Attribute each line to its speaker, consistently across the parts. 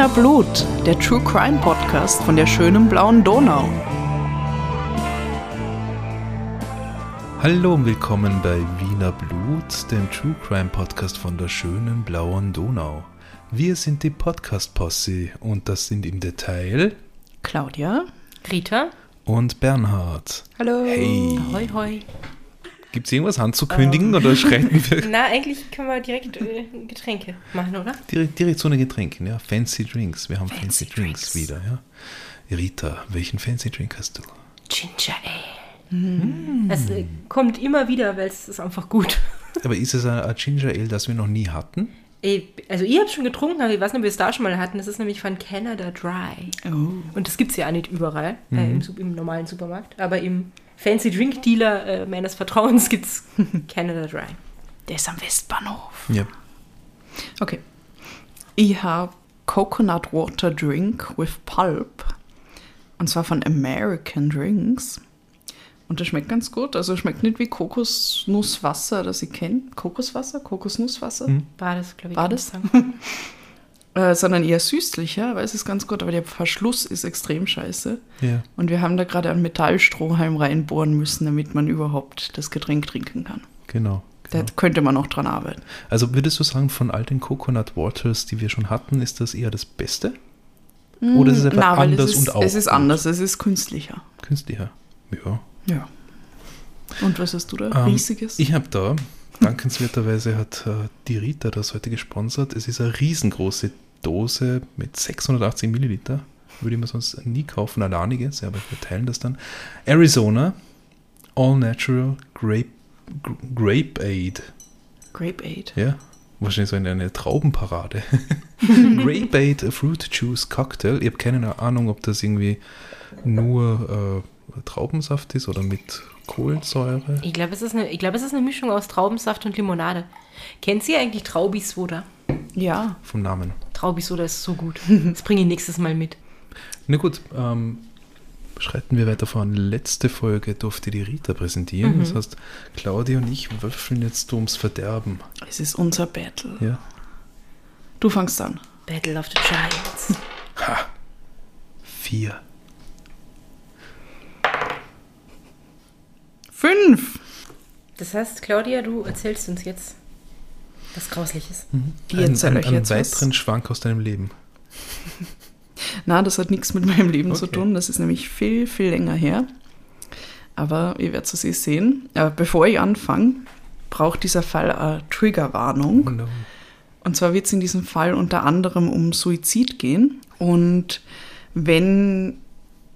Speaker 1: Wiener Blut, der True Crime Podcast von der schönen blauen Donau.
Speaker 2: Hallo und willkommen bei Wiener Blut, dem True Crime Podcast von der schönen blauen Donau. Wir sind die Podcast-Posse und das sind im Detail
Speaker 1: Claudia.
Speaker 3: Rita.
Speaker 2: und Bernhard.
Speaker 1: Hallo.
Speaker 2: Hey,
Speaker 3: Hoi, hoi.
Speaker 2: Gibt es irgendwas anzukündigen oder schreiten wir
Speaker 3: Na, eigentlich können wir direkt äh, Getränke machen, oder?
Speaker 2: direkt, direkt zu den Getränken? Ja, Fancy Drinks. Wir haben Fancy,
Speaker 1: Fancy
Speaker 2: Drinks.
Speaker 1: Drinks.
Speaker 2: wieder, ja. Rita, welchen Fancy Drink hast du?
Speaker 3: Ginger Ale. Das äh, kommt immer wieder, weil es ist einfach gut.
Speaker 2: Aber ist es ein, ein Ginger Ale, das wir noch nie hatten?
Speaker 3: Äh, Also ihr habt schon getrunken, aber ich weiß nicht, ob wir es da schon mal hatten. Das ist nämlich von Canada Dry.
Speaker 1: Oh.
Speaker 3: Und das gibt es ja auch nicht überall, äh, im, Sup- im normalen Supermarkt. Aber im Fancy Drink Dealer äh, meines Vertrauens gibt es Canada Dry.
Speaker 1: Der ist am Westbahnhof.
Speaker 2: Ja.
Speaker 1: Okay. Ich habe Coconut Water Drink with Pulp. Und zwar von American Drinks. Und das schmeckt ganz gut. Also schmeckt nicht wie Kokosnusswasser, das ich kenne. Kokoswasser? Kokosnusswasser?
Speaker 3: War das, glaube ich.
Speaker 1: War
Speaker 3: kann
Speaker 1: das? Äh, sondern eher süßlicher, weil es ist ganz gut, aber der Verschluss ist extrem scheiße.
Speaker 2: Ja.
Speaker 1: Und wir haben da gerade einen Metallstrohhalm reinbohren müssen, damit man überhaupt das Getränk trinken kann.
Speaker 2: Genau.
Speaker 1: Da
Speaker 2: genau.
Speaker 1: könnte man noch dran arbeiten.
Speaker 2: Also würdest du sagen, von all den Coconut Waters, die wir schon hatten, ist das eher das Beste? Oder ist es einfach
Speaker 1: Na,
Speaker 2: anders
Speaker 1: es ist,
Speaker 2: und auch
Speaker 1: Es ist
Speaker 2: gut?
Speaker 1: anders, es ist künstlicher.
Speaker 2: Künstlicher. Ja.
Speaker 1: Ja. Und was hast du da?
Speaker 2: Ähm,
Speaker 1: Riesiges?
Speaker 2: Ich habe da, dankenswerterweise hat äh, die Rita das heute gesponsert. Es ist eine riesengroße Dose mit 680 Milliliter. Würde ich mir sonst nie kaufen, alleiniges, aber wir teilen das dann. Arizona All Natural Grape, Gr- Grape Aid.
Speaker 1: Grape Aid.
Speaker 2: Ja, wahrscheinlich so eine, eine Traubenparade. Grape Aid Fruit Juice Cocktail. Ich habe keine Ahnung, ob das irgendwie nur äh, Traubensaft ist oder mit Kohlensäure.
Speaker 3: Ich glaube, es, ist eine- ich glaube, es ist eine Mischung aus Traubensaft und Limonade. Kennt ihr eigentlich Traubisoda?
Speaker 1: Ja.
Speaker 2: Vom Namen.
Speaker 3: Traubisoda ist so gut. Das bringe ich nächstes Mal mit.
Speaker 2: Na gut, ähm, schreiten wir weiter voran. Letzte Folge durfte die Rita präsentieren. Das heißt, Claudia und ich würfeln jetzt ums Verderben.
Speaker 1: Es ist unser Battle.
Speaker 2: Ja.
Speaker 1: Du fangst an.
Speaker 3: Battle of the Giants.
Speaker 2: Ha! Vier.
Speaker 1: Fünf.
Speaker 3: Das heißt, Claudia, du erzählst uns jetzt was Grausliches.
Speaker 1: Die
Speaker 2: Ein, ein,
Speaker 1: euch
Speaker 2: einen
Speaker 1: jetzt was.
Speaker 2: weiteren Schwank aus deinem Leben.
Speaker 1: Na, das hat nichts mit meinem Leben zu
Speaker 2: Okay.
Speaker 1: tun. Das ist nämlich viel, viel länger her. Aber ihr werdet es eh sehen. Aber bevor ich anfange, braucht dieser Fall eine Triggerwarnung.
Speaker 2: Oh no.
Speaker 1: Und zwar wird es in diesem Fall unter anderem um Suizid gehen. Und wenn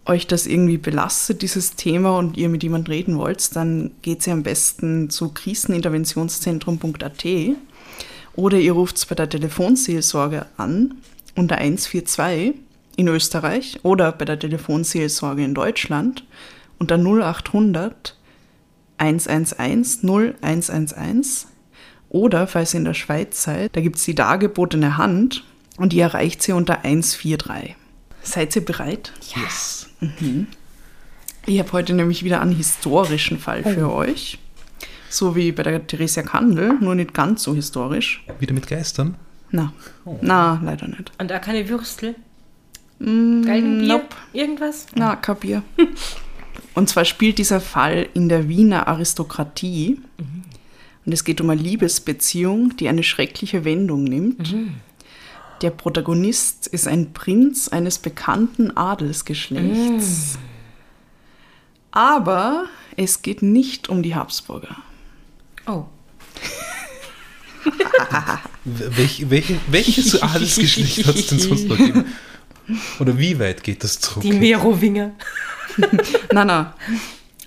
Speaker 1: euch das irgendwie belastet, dieses Thema, und ihr mit jemandem reden wollt, dann geht ihr am besten zu kriseninterventionszentrum.at oder ihr ruft bei der Telefonseelsorge an unter 142 in Österreich oder bei der Telefonseelsorge in Deutschland unter 0800 111 0111 oder falls ihr in der Schweiz seid, da gibt es die dargebotene Hand und die erreicht sie unter 143. Seid ihr bereit?
Speaker 2: Yes.
Speaker 1: Ich habe heute nämlich wieder einen historischen Fall für euch. So wie bei der Theresia Kandel, nur nicht ganz so historisch.
Speaker 2: Wieder mit Geistern?
Speaker 1: Na, na, leider nicht.
Speaker 3: Und da keine Würstel?
Speaker 1: Mm,
Speaker 3: Galgenbier?
Speaker 1: nope.
Speaker 3: Irgendwas?
Speaker 1: Na, kein Bier. Und zwar spielt dieser Fall in der Wiener Aristokratie. Und es geht um eine Liebesbeziehung, die eine schreckliche Wendung nimmt. Der Protagonist ist ein Prinz eines bekannten Adelsgeschlechts. Aber es geht nicht um die Habsburger.
Speaker 3: Oh.
Speaker 2: Welch, welche, welches Adelsgeschlecht hat es denn sonst noch gegeben? Oder wie weit geht das zurück?
Speaker 3: Die Merowinger.
Speaker 1: Na, na.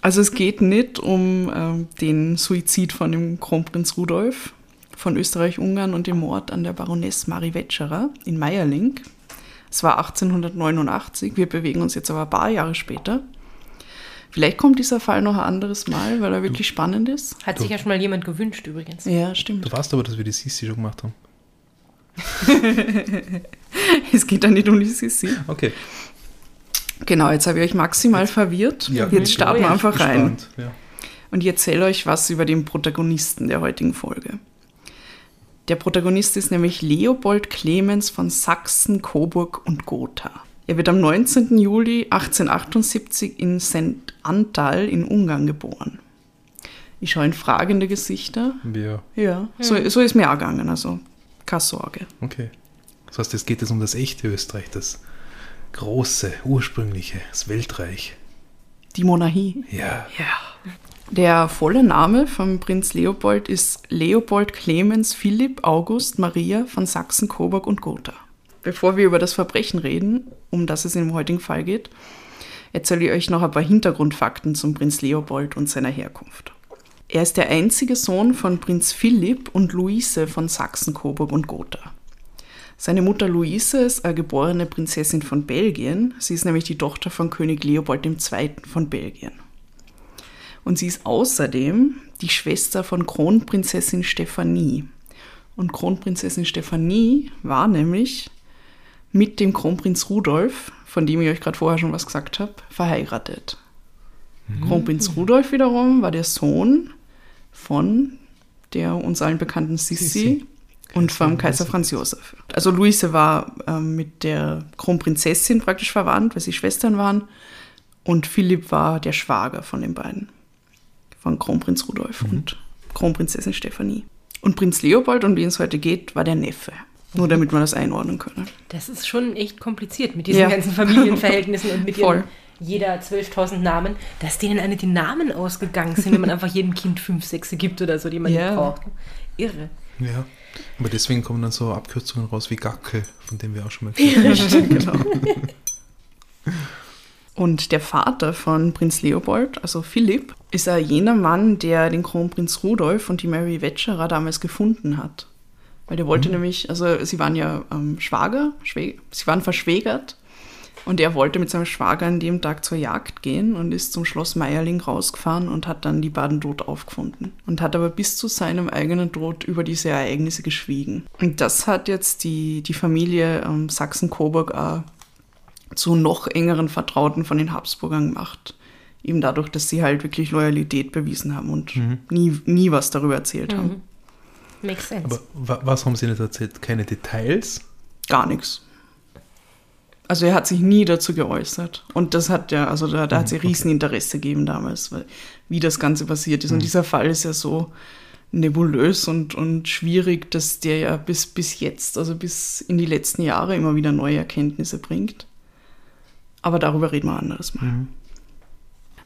Speaker 1: Also es geht nicht um ähm, den Suizid von dem Kronprinz Rudolf von Österreich-Ungarn und den Mord an der Baroness Marie Wetscherer in Meierling. Es war 1889, wir bewegen uns jetzt aber ein paar Jahre später. Vielleicht kommt dieser Fall noch ein anderes Mal, weil er wirklich spannend ist.
Speaker 3: Hat sich ja schon mal jemand gewünscht übrigens.
Speaker 1: Ja, stimmt.
Speaker 2: Du weißt aber, dass wir die Sissi schon gemacht haben.
Speaker 1: Es geht da nicht um die Sissi.
Speaker 2: Okay.
Speaker 1: Genau, jetzt habe ich euch maximal verwirrt.
Speaker 2: Ja,
Speaker 1: jetzt starten wir
Speaker 3: ja,
Speaker 1: einfach rein.
Speaker 2: Gespannt, Ja.
Speaker 1: Und ich erzähle euch was über den Protagonisten der heutigen Folge. Der Protagonist ist nämlich Leopold Clemens von Sachsen, Coburg und Gotha. Er wird am 19. Juli 1878 in St. Antal in Ungarn geboren. Ich schaue in fragende Gesichter.
Speaker 2: Ja,
Speaker 1: Ja, so, so ist mir auch gegangen, also keine Sorge.
Speaker 2: okay. Das heißt, es geht jetzt um das echte Österreich, das große, ursprüngliche, das Weltreich.
Speaker 1: Die Monarchie.
Speaker 2: Ja.
Speaker 1: Ja. Der volle Name von Prinz Leopold ist Leopold Clemens Philipp August Maria von Sachsen, Coburg und Gotha. Bevor wir über das Verbrechen reden, um das es im heutigen Fall geht, erzähle ich euch noch ein paar Hintergrundfakten zum Prinz Leopold und seiner Herkunft. Er ist der einzige Sohn von Prinz Philipp und Luise von Sachsen, Coburg und Gotha. Seine Mutter Luise ist eine geborene Prinzessin von Belgien. Sie ist nämlich die Tochter von König Leopold II. von Belgien. Und sie ist außerdem die Schwester von Kronprinzessin Stephanie. Und Kronprinzessin Stephanie war nämlich mit dem Kronprinz Rudolf, von dem ich euch gerade vorher schon was gesagt habe, verheiratet. Kronprinz Rudolf wiederum war der Sohn von der uns allen bekannten Sissi
Speaker 2: Sissi.
Speaker 1: und vom Kaiser. Franz Josef. Also Luise war ähm, mit der Kronprinzessin praktisch verwandt, weil sie Schwestern waren. Und Philipp war der Schwager von den beiden. Von Kronprinz Rudolf und Kronprinzessin Stephanie. Und Prinz Leopold, um den es heute geht, war der Neffe. Nur damit man das einordnen könne.
Speaker 3: Das ist schon echt kompliziert mit diesen
Speaker 1: Ja.
Speaker 3: ganzen Familienverhältnissen und mit ihren jeder 12.000 Namen, dass denen alle die Namen ausgegangen sind, wenn man einfach jedem Kind fünf, sechs gibt oder so, die man
Speaker 1: Ja.
Speaker 3: nicht braucht. Irre.
Speaker 2: Ja. Aber deswegen kommen dann so Abkürzungen raus wie Gackel, von dem wir auch schon mal gehört haben.
Speaker 1: genau. Und der Vater von Prinz Leopold, also Philipp, ist ja jener Mann, der den Kronprinz Rudolf und die Mary Wetscherer damals gefunden hat. Weil der wollte nämlich, also sie waren ja ähm, Schwager, Schwä sie waren verschwägert und er wollte mit seinem Schwager an dem Tag zur Jagd gehen und ist zum Schloss Meierling rausgefahren und hat dann die beiden tot aufgefunden. Und hat aber bis zu seinem eigenen Tod über diese Ereignisse geschwiegen. Und das hat jetzt die, die Familie ähm, Sachsen-Coburg auch zu noch engeren Vertrauten von den Habsburgern gemacht. Eben dadurch, dass sie halt wirklich Loyalität bewiesen haben und nie, nie was darüber erzählt haben.
Speaker 3: Makes sense.
Speaker 2: Aber wa was haben sie nicht erzählt? Keine Details?
Speaker 1: Gar nichts. Also er hat sich nie dazu geäußert. Und das hat ja, also da, da hat es ja Rieseninteresse gegeben damals, weil, wie das Ganze passiert ist. Und dieser Fall ist ja so nebulös und, und schwierig, dass der ja bis, bis jetzt, also bis in die letzten Jahre immer wieder neue Erkenntnisse bringt. Aber darüber reden wir ein anderes Mal.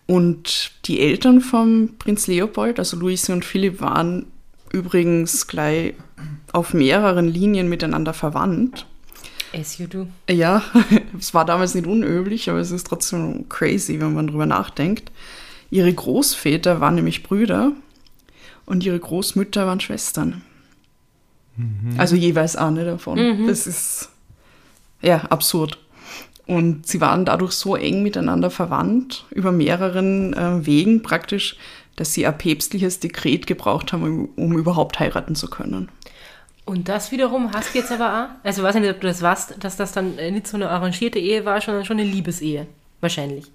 Speaker 1: Und die Eltern vom Prinz Leopold, also Luise und Philipp, waren übrigens gleich auf mehreren Linien miteinander verwandt.
Speaker 3: As you do.
Speaker 1: Ja, es war damals nicht unüblich, aber es ist trotzdem crazy, wenn man drüber nachdenkt. Ihre Großväter waren nämlich Brüder und ihre Großmütter waren Schwestern. Also jeweils eine davon. Das ist ja absurd. Und sie waren dadurch so eng miteinander verwandt, über mehreren äh, Wegen praktisch, dass sie ein päpstliches Dekret gebraucht haben, um, um überhaupt heiraten zu können.
Speaker 3: Und das wiederum hast du jetzt aber auch, also ich weiß nicht, ob du das weißt, dass das dann äh, nicht so eine arrangierte Ehe war, sondern schon eine Liebesehe. Wahrscheinlich.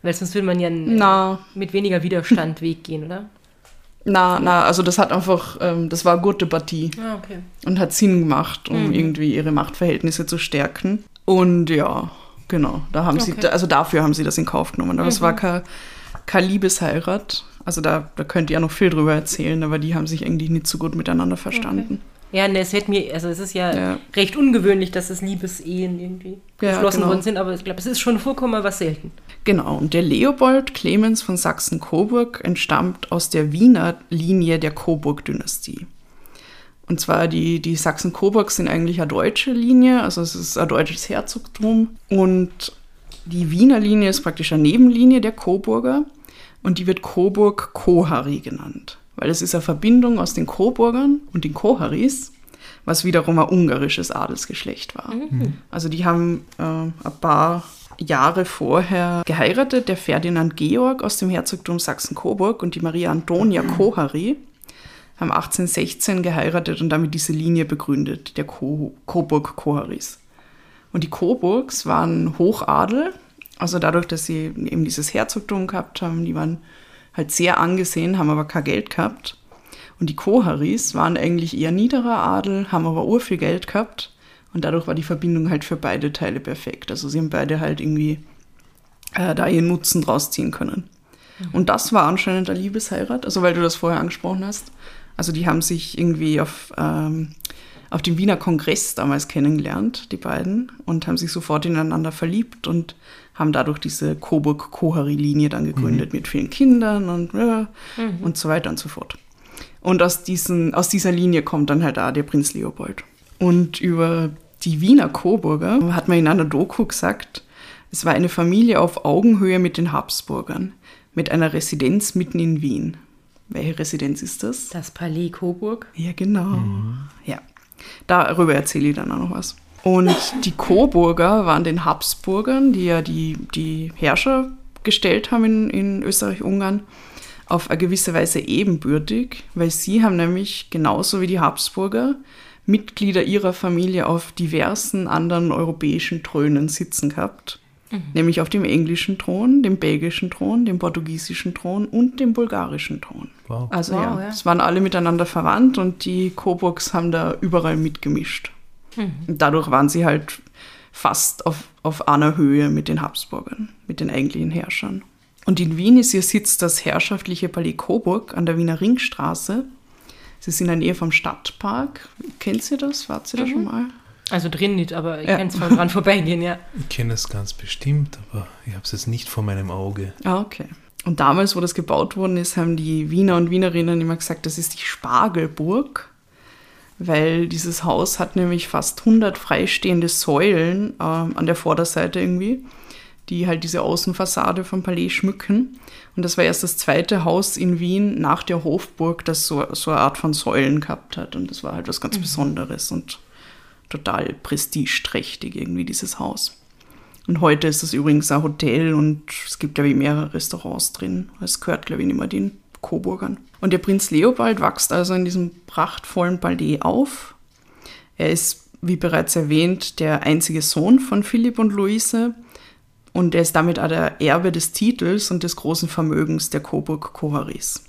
Speaker 3: Weil sonst würde man ja
Speaker 1: Na,
Speaker 3: mit weniger Widerstand Weg gehen, oder?
Speaker 1: na, na, also das hat einfach, ähm, das war eine gute Partie.
Speaker 3: Ah, okay.
Speaker 1: und hat Sinn gemacht, um irgendwie ihre Machtverhältnisse zu stärken. Und ja, genau, da haben sie,
Speaker 3: Okay.
Speaker 1: also dafür haben sie das in Kauf genommen. Aber es war keine, keine Liebesheirat. Also da, da könnt ihr ja noch viel drüber erzählen, aber die haben sich eigentlich nicht so gut miteinander verstanden.
Speaker 3: Ja, ne, es hätte mir, also es ist ja,
Speaker 1: Ja.
Speaker 3: recht ungewöhnlich, dass es Liebesehen irgendwie
Speaker 1: Ja,
Speaker 3: geschlossen
Speaker 1: genau.
Speaker 3: worden sind, aber ich glaube, es ist schon vorkommen, was selten.
Speaker 1: Genau, und der Leopold Clemens von Sachsen-Coburg entstammt aus der Wiener Linie der Coburg-Dynastie. Und zwar die, die Sachsen-Coburg sind eigentlich eine deutsche Linie, also es ist ein deutsches Herzogtum. Und die Wiener Linie ist praktisch eine Nebenlinie der Coburger. Und die wird Coburg-Kohari genannt, weil es ist eine Verbindung aus den Coburgern und den Koharis, was wiederum ein ungarisches Adelsgeschlecht war. Also die haben äh, ein paar Jahre vorher geheiratet, der Ferdinand Georg aus dem Herzogtum Sachsen-Coburg und die Maria Antonia Kohari haben 1816 geheiratet und damit diese Linie begründet, der Ko Coburg-Koharis. Und die Coburgs waren Hochadel, also dadurch, dass sie eben dieses Herzogtum gehabt haben, die waren halt sehr angesehen, haben aber kein Geld gehabt. Und die Koharis waren eigentlich eher niederer Adel, haben aber urviel Geld gehabt und dadurch war die Verbindung halt für beide Teile perfekt. Also sie haben beide halt irgendwie äh, da ihren Nutzen draus ziehen können. Und das war anscheinend eine Liebesheirat, also weil du das vorher angesprochen hast. Also die haben sich irgendwie auf, ähm, auf dem Wiener Kongress damals kennengelernt, die beiden, und haben sich sofort ineinander verliebt und haben dadurch diese Coburg-Kohari-Linie dann gegründet mit vielen Kindern und, ja, und so weiter und so fort. Und aus, diesen, aus dieser Linie kommt dann halt auch der Prinz Leopold. Und über die Wiener Coburger hat man in einer Doku gesagt, es war eine Familie auf Augenhöhe mit den Habsburgern, mit einer Residenz mitten in Wien. Welche Residenz ist das?
Speaker 3: Das Palais Coburg.
Speaker 1: Ja, genau. Ja, darüber erzähle ich dann auch noch was. Und die Coburger waren den Habsburgern, die ja die, die Herrscher gestellt haben in, in Österreich-Ungarn, auf eine gewisse Weise ebenbürtig, weil sie haben nämlich genauso wie die Habsburger Mitglieder ihrer Familie auf diversen anderen europäischen Thronen sitzen gehabt. Nämlich auf dem englischen Thron, dem belgischen Thron, dem portugiesischen Thron und dem bulgarischen Thron.
Speaker 2: Wow.
Speaker 1: Also
Speaker 3: Wow,
Speaker 1: ja,
Speaker 3: ja.
Speaker 1: es waren alle miteinander verwandt und die Coburgs haben da überall mitgemischt. Und dadurch waren sie halt fast auf, auf einer Höhe mit den Habsburgern, mit den eigentlichen Herrschern. Und in Wien ist ihr Sitz das herrschaftliche Palais Coburg an der Wiener Ringstraße. Sie sind in der Nähe vom Stadtpark. Kennt ihr das? Wart ihr da schon mal?
Speaker 3: Also drin nicht, aber ich
Speaker 1: Ja.
Speaker 3: kann es von dran vorbeigehen, ja.
Speaker 2: Ich kenne es ganz bestimmt, aber ich habe es jetzt nicht vor meinem Auge.
Speaker 1: Ah, okay. Und damals, wo das gebaut worden ist, haben die Wiener und Wienerinnen immer gesagt, das ist die Spargelburg, weil dieses Haus hat nämlich fast 100 freistehende Säulen ähm, an der Vorderseite irgendwie, die halt diese Außenfassade vom Palais schmücken. Und das war erst das zweite Haus in Wien nach der Hofburg, das so, so eine Art von Säulen gehabt hat. Und das war halt was ganz Besonderes und total prestigeträchtig irgendwie, dieses Haus. Und heute ist es übrigens ein Hotel und es gibt, glaube ich, mehrere Restaurants drin. Es gehört, glaube ich, nicht mehr den Coburgern. Und der Prinz Leopold wächst also in diesem prachtvollen Palais auf. Er ist, wie bereits erwähnt, der einzige Sohn von Philipp und Luise. Und er ist damit auch der Erbe des Titels und des großen Vermögens der Coburg-Koharis.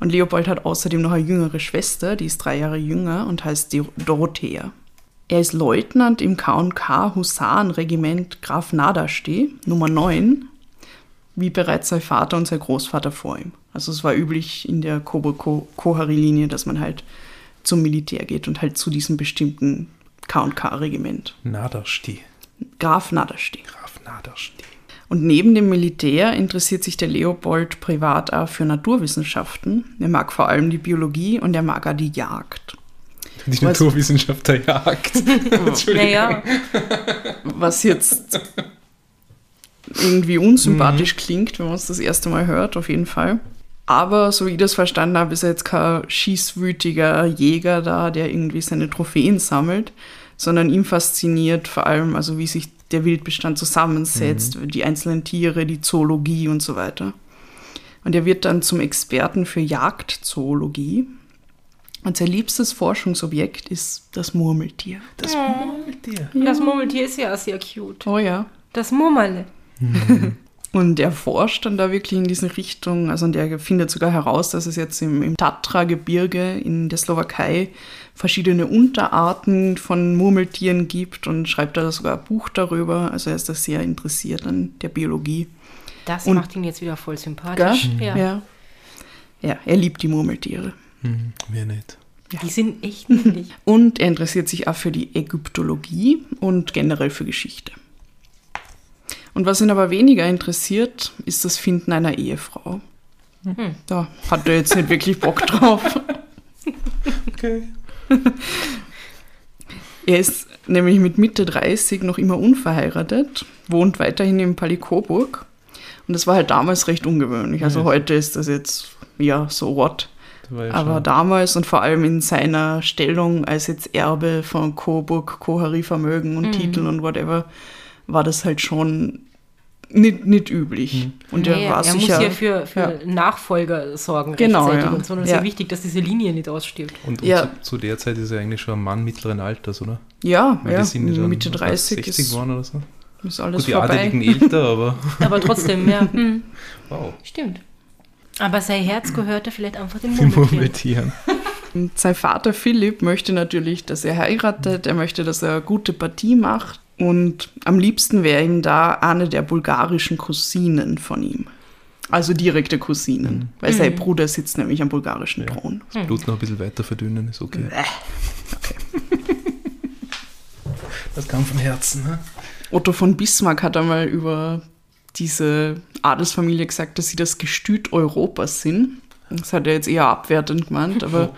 Speaker 1: Und Leopold hat außerdem noch eine jüngere Schwester, die ist drei Jahre jünger und heißt Dor- Dorothea. Er ist Leutnant im K&K Husarenregiment Graf Nadaste, Nummer 9, wie bereits sein Vater und sein Großvater vor ihm. Also es war üblich in der Coburg-Kohari-Linie, dass man halt zum Militär geht und halt zu diesem bestimmten K&K-Regiment.
Speaker 2: Nadersti.
Speaker 1: Graf Nadaste.
Speaker 2: Graf Nadersti.
Speaker 1: Und neben dem Militär interessiert sich der Leopold privat auch für Naturwissenschaften. Er mag vor allem die Biologie und er mag auch die Jagd.
Speaker 2: Die
Speaker 1: Was-
Speaker 2: Naturwissenschaft der Jagd. Entschuldigung.
Speaker 3: Naja,
Speaker 1: Was jetzt irgendwie unsympathisch klingt, wenn man es das erste Mal hört, auf jeden Fall. Aber so wie ich das verstanden habe, ist er jetzt kein schießwütiger Jäger da, der irgendwie seine Trophäen sammelt, sondern ihm fasziniert vor allem, also wie sich der Wildbestand zusammensetzt, die einzelnen Tiere, die Zoologie und so weiter. Und er wird dann zum Experten für Jagdzoologie. Und sein liebstes Forschungsobjekt ist das Murmeltier.
Speaker 2: Das Murmeltier.
Speaker 3: das Murmeltier ist ja sehr cute.
Speaker 1: Oh ja.
Speaker 3: Das Murmele.
Speaker 1: Und er forscht dann da wirklich in diese Richtung. Also und er findet sogar heraus, dass es jetzt im, im Tatra-Gebirge in der Slowakei verschiedene Unterarten von Murmeltieren gibt und schreibt da sogar ein Buch darüber. Also er ist da sehr interessiert an der Biologie.
Speaker 3: Das
Speaker 1: Und-
Speaker 3: macht ihn jetzt wieder voll sympathisch. Ja.
Speaker 1: ja. Ja, er liebt die Murmeltiere.
Speaker 2: Hm, mir nicht.
Speaker 3: Die sind echt niedlich.
Speaker 1: Und er interessiert sich auch für die Ägyptologie und generell für Geschichte. Und was ihn aber weniger interessiert, ist das Finden einer Ehefrau. Da hat er jetzt nicht wirklich Bock drauf.
Speaker 2: Okay.
Speaker 1: Er ist nämlich mit Mitte 30 noch immer unverheiratet, wohnt weiterhin im Palais Coburg. Und das war halt damals recht ungewöhnlich. Also
Speaker 2: Ja.
Speaker 1: heute ist das jetzt, ja, so what.
Speaker 2: Ja
Speaker 1: Aber
Speaker 2: schon-
Speaker 1: damals und vor allem in seiner Stellung als jetzt Erbe von Coburg, Kohari-Vermögen und Titeln und whatever, war das halt schon nicht, nicht üblich. Und er
Speaker 3: Nee,
Speaker 1: war
Speaker 3: er
Speaker 1: sicher.
Speaker 3: muss ja für, für
Speaker 1: ja.
Speaker 3: Nachfolger sorgen
Speaker 1: Genau,
Speaker 3: rechtzeitig
Speaker 1: ja.
Speaker 3: und so. Und es
Speaker 1: Ja.
Speaker 3: ist ja wichtig, dass diese Linie nicht ausstirbt.
Speaker 2: Und, und
Speaker 1: Ja.
Speaker 2: zu, zu der Zeit ist er eigentlich schon ein Mann mittleren Alters, oder?
Speaker 1: ja,
Speaker 2: Weil
Speaker 1: ja,
Speaker 2: die sind ja dann
Speaker 1: Mitte
Speaker 2: was,
Speaker 1: 30
Speaker 2: 60
Speaker 1: ist,
Speaker 2: geworden oder so.
Speaker 1: ist alles
Speaker 2: Gut, die
Speaker 1: vorbei.
Speaker 2: Adeligen älter, aber
Speaker 3: Aber trotzdem, ja. Hm,
Speaker 2: wow.
Speaker 3: stimmt. Aber sein Herz gehörte vielleicht einfach den Murmeltieren.
Speaker 1: Und sein Vater Philipp möchte natürlich, dass er heiratet, er möchte, dass er eine gute Partie macht. Und am liebsten wäre ihm da eine der bulgarischen Cousinen von ihm. Also direkte Cousinen, weil sein Bruder sitzt nämlich am bulgarischen Thron.
Speaker 2: Das Blut noch ein bisschen weiter verdünnen ist okay. Das kam von Herzen, ne?
Speaker 1: Otto von Bismarck hat einmal über diese Adelsfamilie gesagt, dass sie das Gestüt Europas sind. Das hat er jetzt eher abwertend gemeint, aber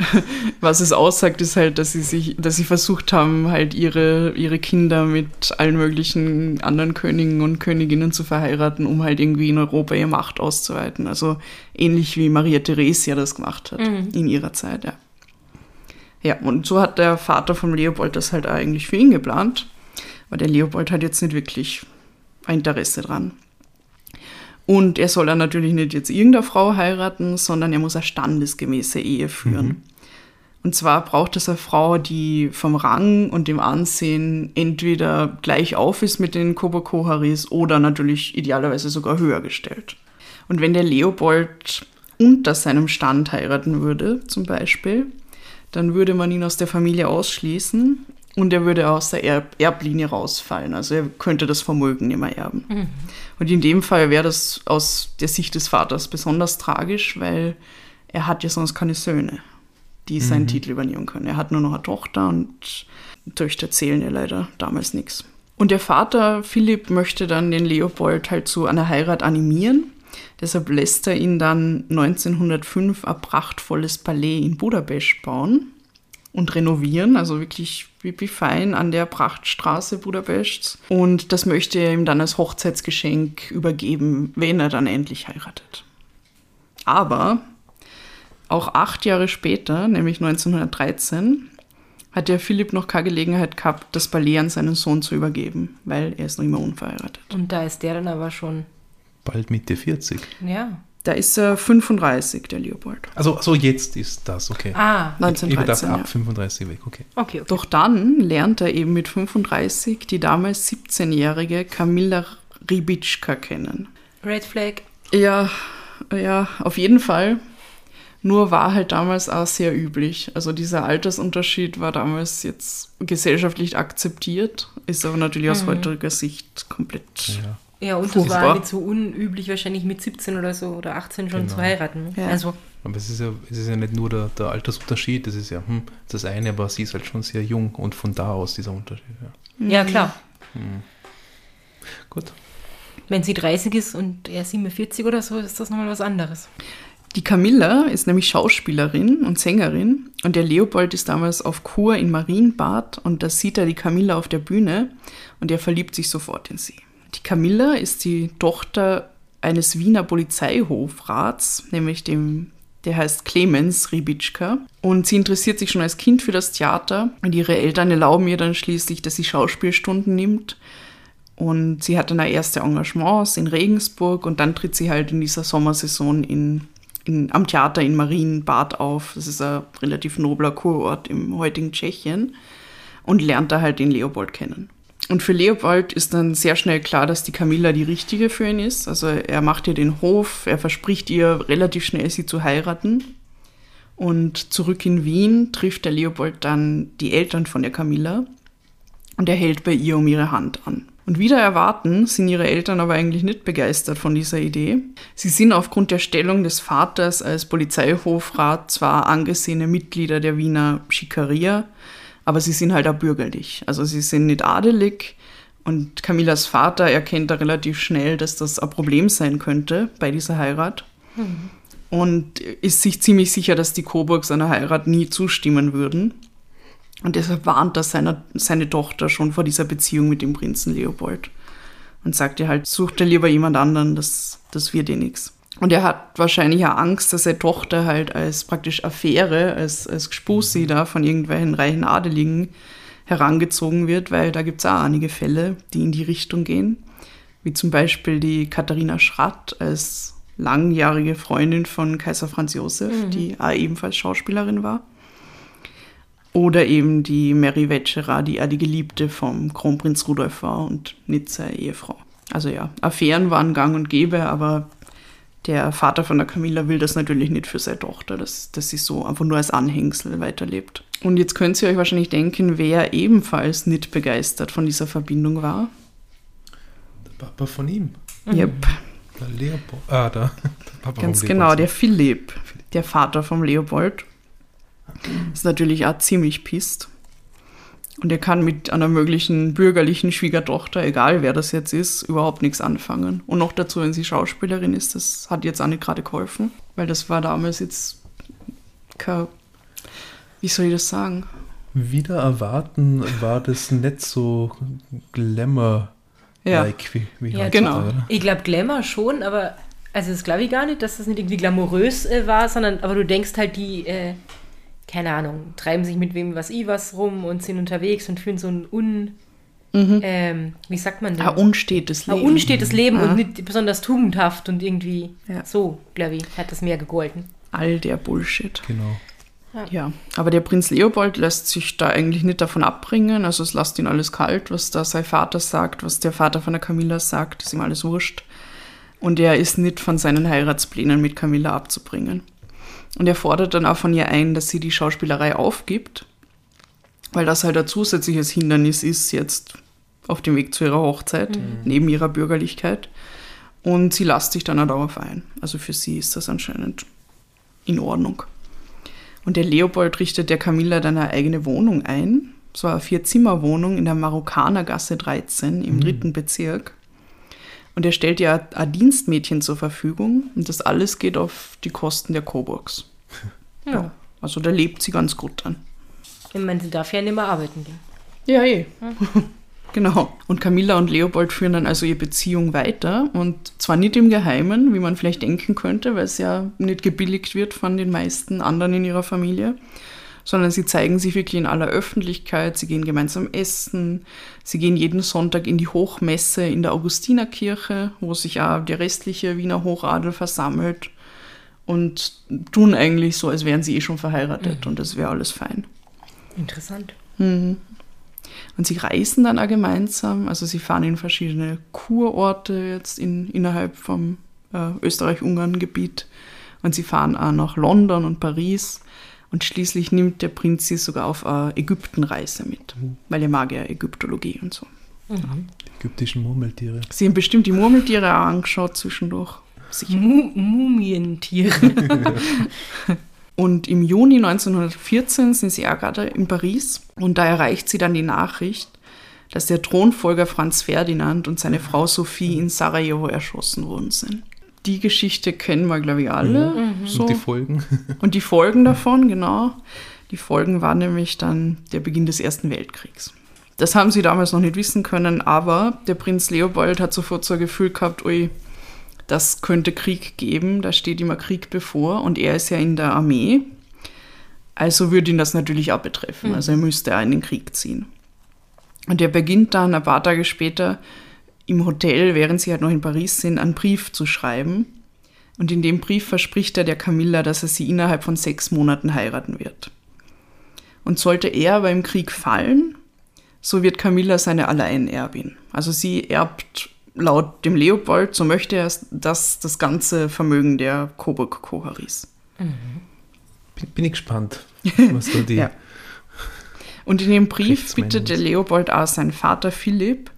Speaker 1: was es aussagt, ist halt, dass sie sich, dass sie versucht haben, halt ihre, ihre Kinder mit allen möglichen anderen Königen und Königinnen zu verheiraten, um halt irgendwie in Europa ihre Macht auszuweiten. Also ähnlich wie Maria Theresia das gemacht hat in ihrer Zeit, ja. Ja, und so hat der Vater von Leopold das halt eigentlich für ihn geplant, weil der Leopold hat jetzt nicht wirklich ein Interesse dran. Und er soll dann natürlich nicht jetzt irgendeine Frau heiraten, sondern er muss eine standesgemäße Ehe führen. Und zwar braucht es eine Frau, die vom Rang und dem Ansehen entweder gleich auf ist mit den Kobokoharis oder natürlich idealerweise sogar höher gestellt. Und wenn der Leopold unter seinem Stand heiraten würde, zum Beispiel, dann würde man ihn aus der Familie ausschließen und er würde aus der Erb Erblinie rausfallen. Also er könnte das Vermögen nicht mehr erben. Und in dem Fall wäre das aus der Sicht des Vaters besonders tragisch, weil er hat ja sonst keine Söhne, die seinen Titel übernehmen können. Er hat nur noch eine Tochter und Töchter zählen ja leider damals nichts. Und der Vater Philipp möchte dann den Leopold halt zu einer Heirat animieren. Deshalb lässt er ihn dann 1905 ein prachtvolles Palais in Budapest bauen und renovieren, also wirklich wie, wie fein an der Prachtstraße Budapests. Und das möchte er ihm dann als Hochzeitsgeschenk übergeben, wenn er dann endlich heiratet. Aber auch acht Jahre später, nämlich 1913, hat der Philipp noch keine Gelegenheit gehabt, das Palais an seinen Sohn zu übergeben, weil er ist noch immer unverheiratet.
Speaker 3: Und da ist der dann aber schon,
Speaker 2: Bald Mitte 40.
Speaker 3: ja.
Speaker 1: Da ist er 35, der Leopold.
Speaker 2: Also, also jetzt ist das, okay.
Speaker 3: Ah,
Speaker 2: ich dachte
Speaker 1: 1913,
Speaker 2: ab
Speaker 1: ja.
Speaker 2: 35 weg, okay.
Speaker 3: okay, okay.
Speaker 1: Doch dann lernt er eben mit 35 die damals 17-jährige Kamilla Ribitschka kennen.
Speaker 3: Red Flag.
Speaker 1: Ja, ja, auf jeden Fall. Nur war halt damals auch sehr üblich. Also dieser Altersunterschied war damals jetzt gesellschaftlich akzeptiert, ist aber natürlich aus heutiger Sicht komplett.
Speaker 2: Ja.
Speaker 3: Ja, und es war nicht so unüblich, wahrscheinlich mit 17 oder so oder 18 schon
Speaker 2: Genau.
Speaker 3: zu heiraten.
Speaker 1: Ja.
Speaker 3: Also,
Speaker 2: Aber es ist ja, es ist ja nicht nur der, der Altersunterschied, das ist ja hm, das eine, aber sie ist halt schon sehr jung und von da aus dieser Unterschied. Ja.
Speaker 3: ja, klar.
Speaker 2: Gut.
Speaker 3: Wenn sie 30 ist und er 47 oder so, ist das nochmal was anderes.
Speaker 1: Die Camilla ist nämlich Schauspielerin und Sängerin und der Leopold ist damals auf Kur in Marienbad und da sieht er die Camilla auf der Bühne und er verliebt sich sofort in sie. Die Camilla ist die Tochter eines Wiener Polizeihofrats, nämlich dem, der heißt Clemens Ribitschka. Und sie interessiert sich schon als Kind für das Theater und ihre Eltern erlauben ihr dann schließlich, dass sie Schauspielstunden nimmt. Und sie hat dann erste Engagements in Regensburg und dann tritt sie halt in dieser Sommersaison in, in, am Theater in Marienbad auf. Das ist ein relativ nobler Kurort im heutigen Tschechien und lernt da halt den Leopold kennen. Und für Leopold ist dann sehr schnell klar, dass die Camilla die richtige für ihn ist. Also er macht ihr den Hof, er verspricht ihr relativ schnell, sie zu heiraten. Und zurück in Wien trifft der Leopold dann die Eltern von der Camilla und er hält bei ihr um ihre Hand an. Und wieder erwarten sind ihre Eltern aber eigentlich nicht begeistert von dieser Idee. Sie sind aufgrund der Stellung des Vaters als Polizeihofrat zwar angesehene Mitglieder der Wiener Schikaria, aber sie sind halt auch bürgerlich. Also sie sind nicht adelig und Camillas Vater erkennt da relativ schnell, dass das ein Problem sein könnte bei dieser Heirat. Und ist sich ziemlich sicher, dass die Coburgs einer Heirat nie zustimmen würden. Und deshalb warnt er seine, seine Tochter schon vor dieser Beziehung mit dem Prinzen Leopold. Und sagt ihr halt, such dir lieber jemand anderen, das, das wird dir nichts. Und er hat wahrscheinlich auch Angst, dass seine Tochter halt als praktisch Affäre, als, als Gspusi da von irgendwelchen reichen Adeligen herangezogen wird, weil da gibt es auch einige Fälle, die in die Richtung gehen. Wie zum Beispiel die Katharina Schratt als langjährige Freundin von Kaiser Franz Josef, die auch ebenfalls Schauspielerin war. Oder eben die Mary Wetscherer, die ja die Geliebte vom Kronprinz Rudolf war und nicht seine Ehefrau. Also ja, Affären waren gang und gäbe, aber der Vater von der Camilla will das natürlich nicht für seine Tochter, dass, dass sie so einfach nur als Anhängsel weiterlebt. Und jetzt könnt ihr euch wahrscheinlich denken, wer ebenfalls nicht begeistert von dieser Verbindung war.
Speaker 2: Der Papa von ihm.
Speaker 1: Yep,
Speaker 2: Der Leopold. Ah, da. Der Papa
Speaker 1: ganz genau,
Speaker 2: Leopold.
Speaker 1: der Philipp, der Vater vom Leopold, ist natürlich auch ziemlich pisst. Und er kann mit einer möglichen bürgerlichen Schwiegertochter, egal wer das jetzt ist, überhaupt nichts anfangen. Und noch dazu, wenn sie Schauspielerin ist, das hat jetzt auch nicht gerade geholfen, weil das war damals jetzt kein, wie soll ich das sagen?
Speaker 2: Wieder erwarten war das nicht so glamour-like wie, wie
Speaker 3: Ja,
Speaker 1: genau.
Speaker 2: oder?
Speaker 3: Ich glaube Glamour schon, aber also das glaube ich gar nicht, dass das nicht irgendwie glamourös äh, war, sondern aber du denkst halt, die, äh, keine Ahnung, treiben sich mit wem was i was rum und sind unterwegs und führen so ein un, ähm, wie sagt man denn?
Speaker 1: Ein unstetes
Speaker 3: Ein
Speaker 1: Leben.
Speaker 3: unstetes Leben
Speaker 1: Ja.
Speaker 3: und nicht besonders tugendhaft und irgendwie
Speaker 1: Ja.
Speaker 3: so, glaube ich, hat das mehr gegolten.
Speaker 1: All der Bullshit.
Speaker 2: Genau.
Speaker 1: Ja, aber der Prinz Leopold lässt sich da eigentlich nicht davon abbringen. Also es lässt ihn alles kalt, was da sein Vater sagt, was der Vater von der Camilla sagt, ist ihm alles wurscht. Und er ist nicht von seinen Heiratsplänen mit Camilla abzubringen. Und er fordert dann auch von ihr ein, dass sie die Schauspielerei aufgibt, weil das halt ein zusätzliches Hindernis ist jetzt auf dem Weg zu ihrer Hochzeit, neben ihrer Bürgerlichkeit. Und sie lässt sich dann auch darauf ein. Also für sie ist das anscheinend in Ordnung. Und der Leopold richtet der Camilla dann eine eigene Wohnung ein. So eine Vier-Zimmer-Wohnung in der Marokkanergasse 13 im dritten Bezirk. Und er stellt ihr ein Dienstmädchen zur Verfügung. Und das alles geht auf die Kosten der Coburgs. Ja. Also da lebt sie ganz gut dran.
Speaker 3: Ich meine, sie darf ja nicht mehr arbeiten gehen.
Speaker 1: Ja, eh. genau. Und Camilla und Leopold führen dann also ihre Beziehung weiter. Und zwar nicht im Geheimen, wie man vielleicht denken könnte, weil es ja nicht gebilligt wird von den meisten anderen in ihrer Familie, sondern sie zeigen sich wirklich in aller Öffentlichkeit. Sie gehen gemeinsam essen. Sie gehen jeden Sonntag in die Hochmesse in der Augustinerkirche, wo sich auch der restliche Wiener Hochadel versammelt. Und tun eigentlich so, als wären sie eh schon verheiratet und es wäre alles fein.
Speaker 3: Interessant.
Speaker 1: Und sie reisen dann auch gemeinsam. Also sie fahren in verschiedene Kurorte jetzt in, innerhalb vom äh, Österreich-Ungarn-Gebiet. Und sie fahren auch nach London und Paris. Und schließlich nimmt der Prinz sie sogar auf eine Ägyptenreise mit. Weil er mag ja Ägyptologie und so.
Speaker 2: Die ägyptischen Murmeltiere.
Speaker 1: Sie haben bestimmt die Murmeltiere auch angeschaut zwischendurch.
Speaker 3: Mu Mumientiere.
Speaker 1: Und im Juni 1914 sind sie auch gerade in Paris und da erreicht sie dann die Nachricht, dass der Thronfolger Franz Ferdinand und seine Frau Sophie in Sarajevo erschossen worden sind. Die Geschichte kennen wir, glaube ich, alle. So.
Speaker 2: Und die Folgen.
Speaker 1: Und die Folgen davon, genau. Die Folgen waren nämlich dann der Beginn des Ersten Weltkriegs. Das haben sie damals noch nicht wissen können, aber der Prinz Leopold hat sofort so ein Gefühl gehabt, ui, das könnte Krieg geben, da steht immer Krieg bevor und er ist ja in der Armee. Also würde ihn das natürlich auch betreffen. Also er müsste in den Krieg ziehen. Und er beginnt dann ein paar Tage später im Hotel, während sie halt noch in Paris sind, einen Brief zu schreiben. Und in dem Brief verspricht er der Camilla, dass er sie innerhalb von sechs Monaten heiraten wird. Und sollte er aber im Krieg fallen, so wird Camilla seine Alleinerbin. Also sie erbt laut dem Leopold, so möchte er das, das ganze Vermögen der Coburg-Koharis.
Speaker 2: Bin, bin ich gespannt, was da die.
Speaker 1: Ja. Und in dem Brief bittet der. Leopold auch seinen Vater Philipp,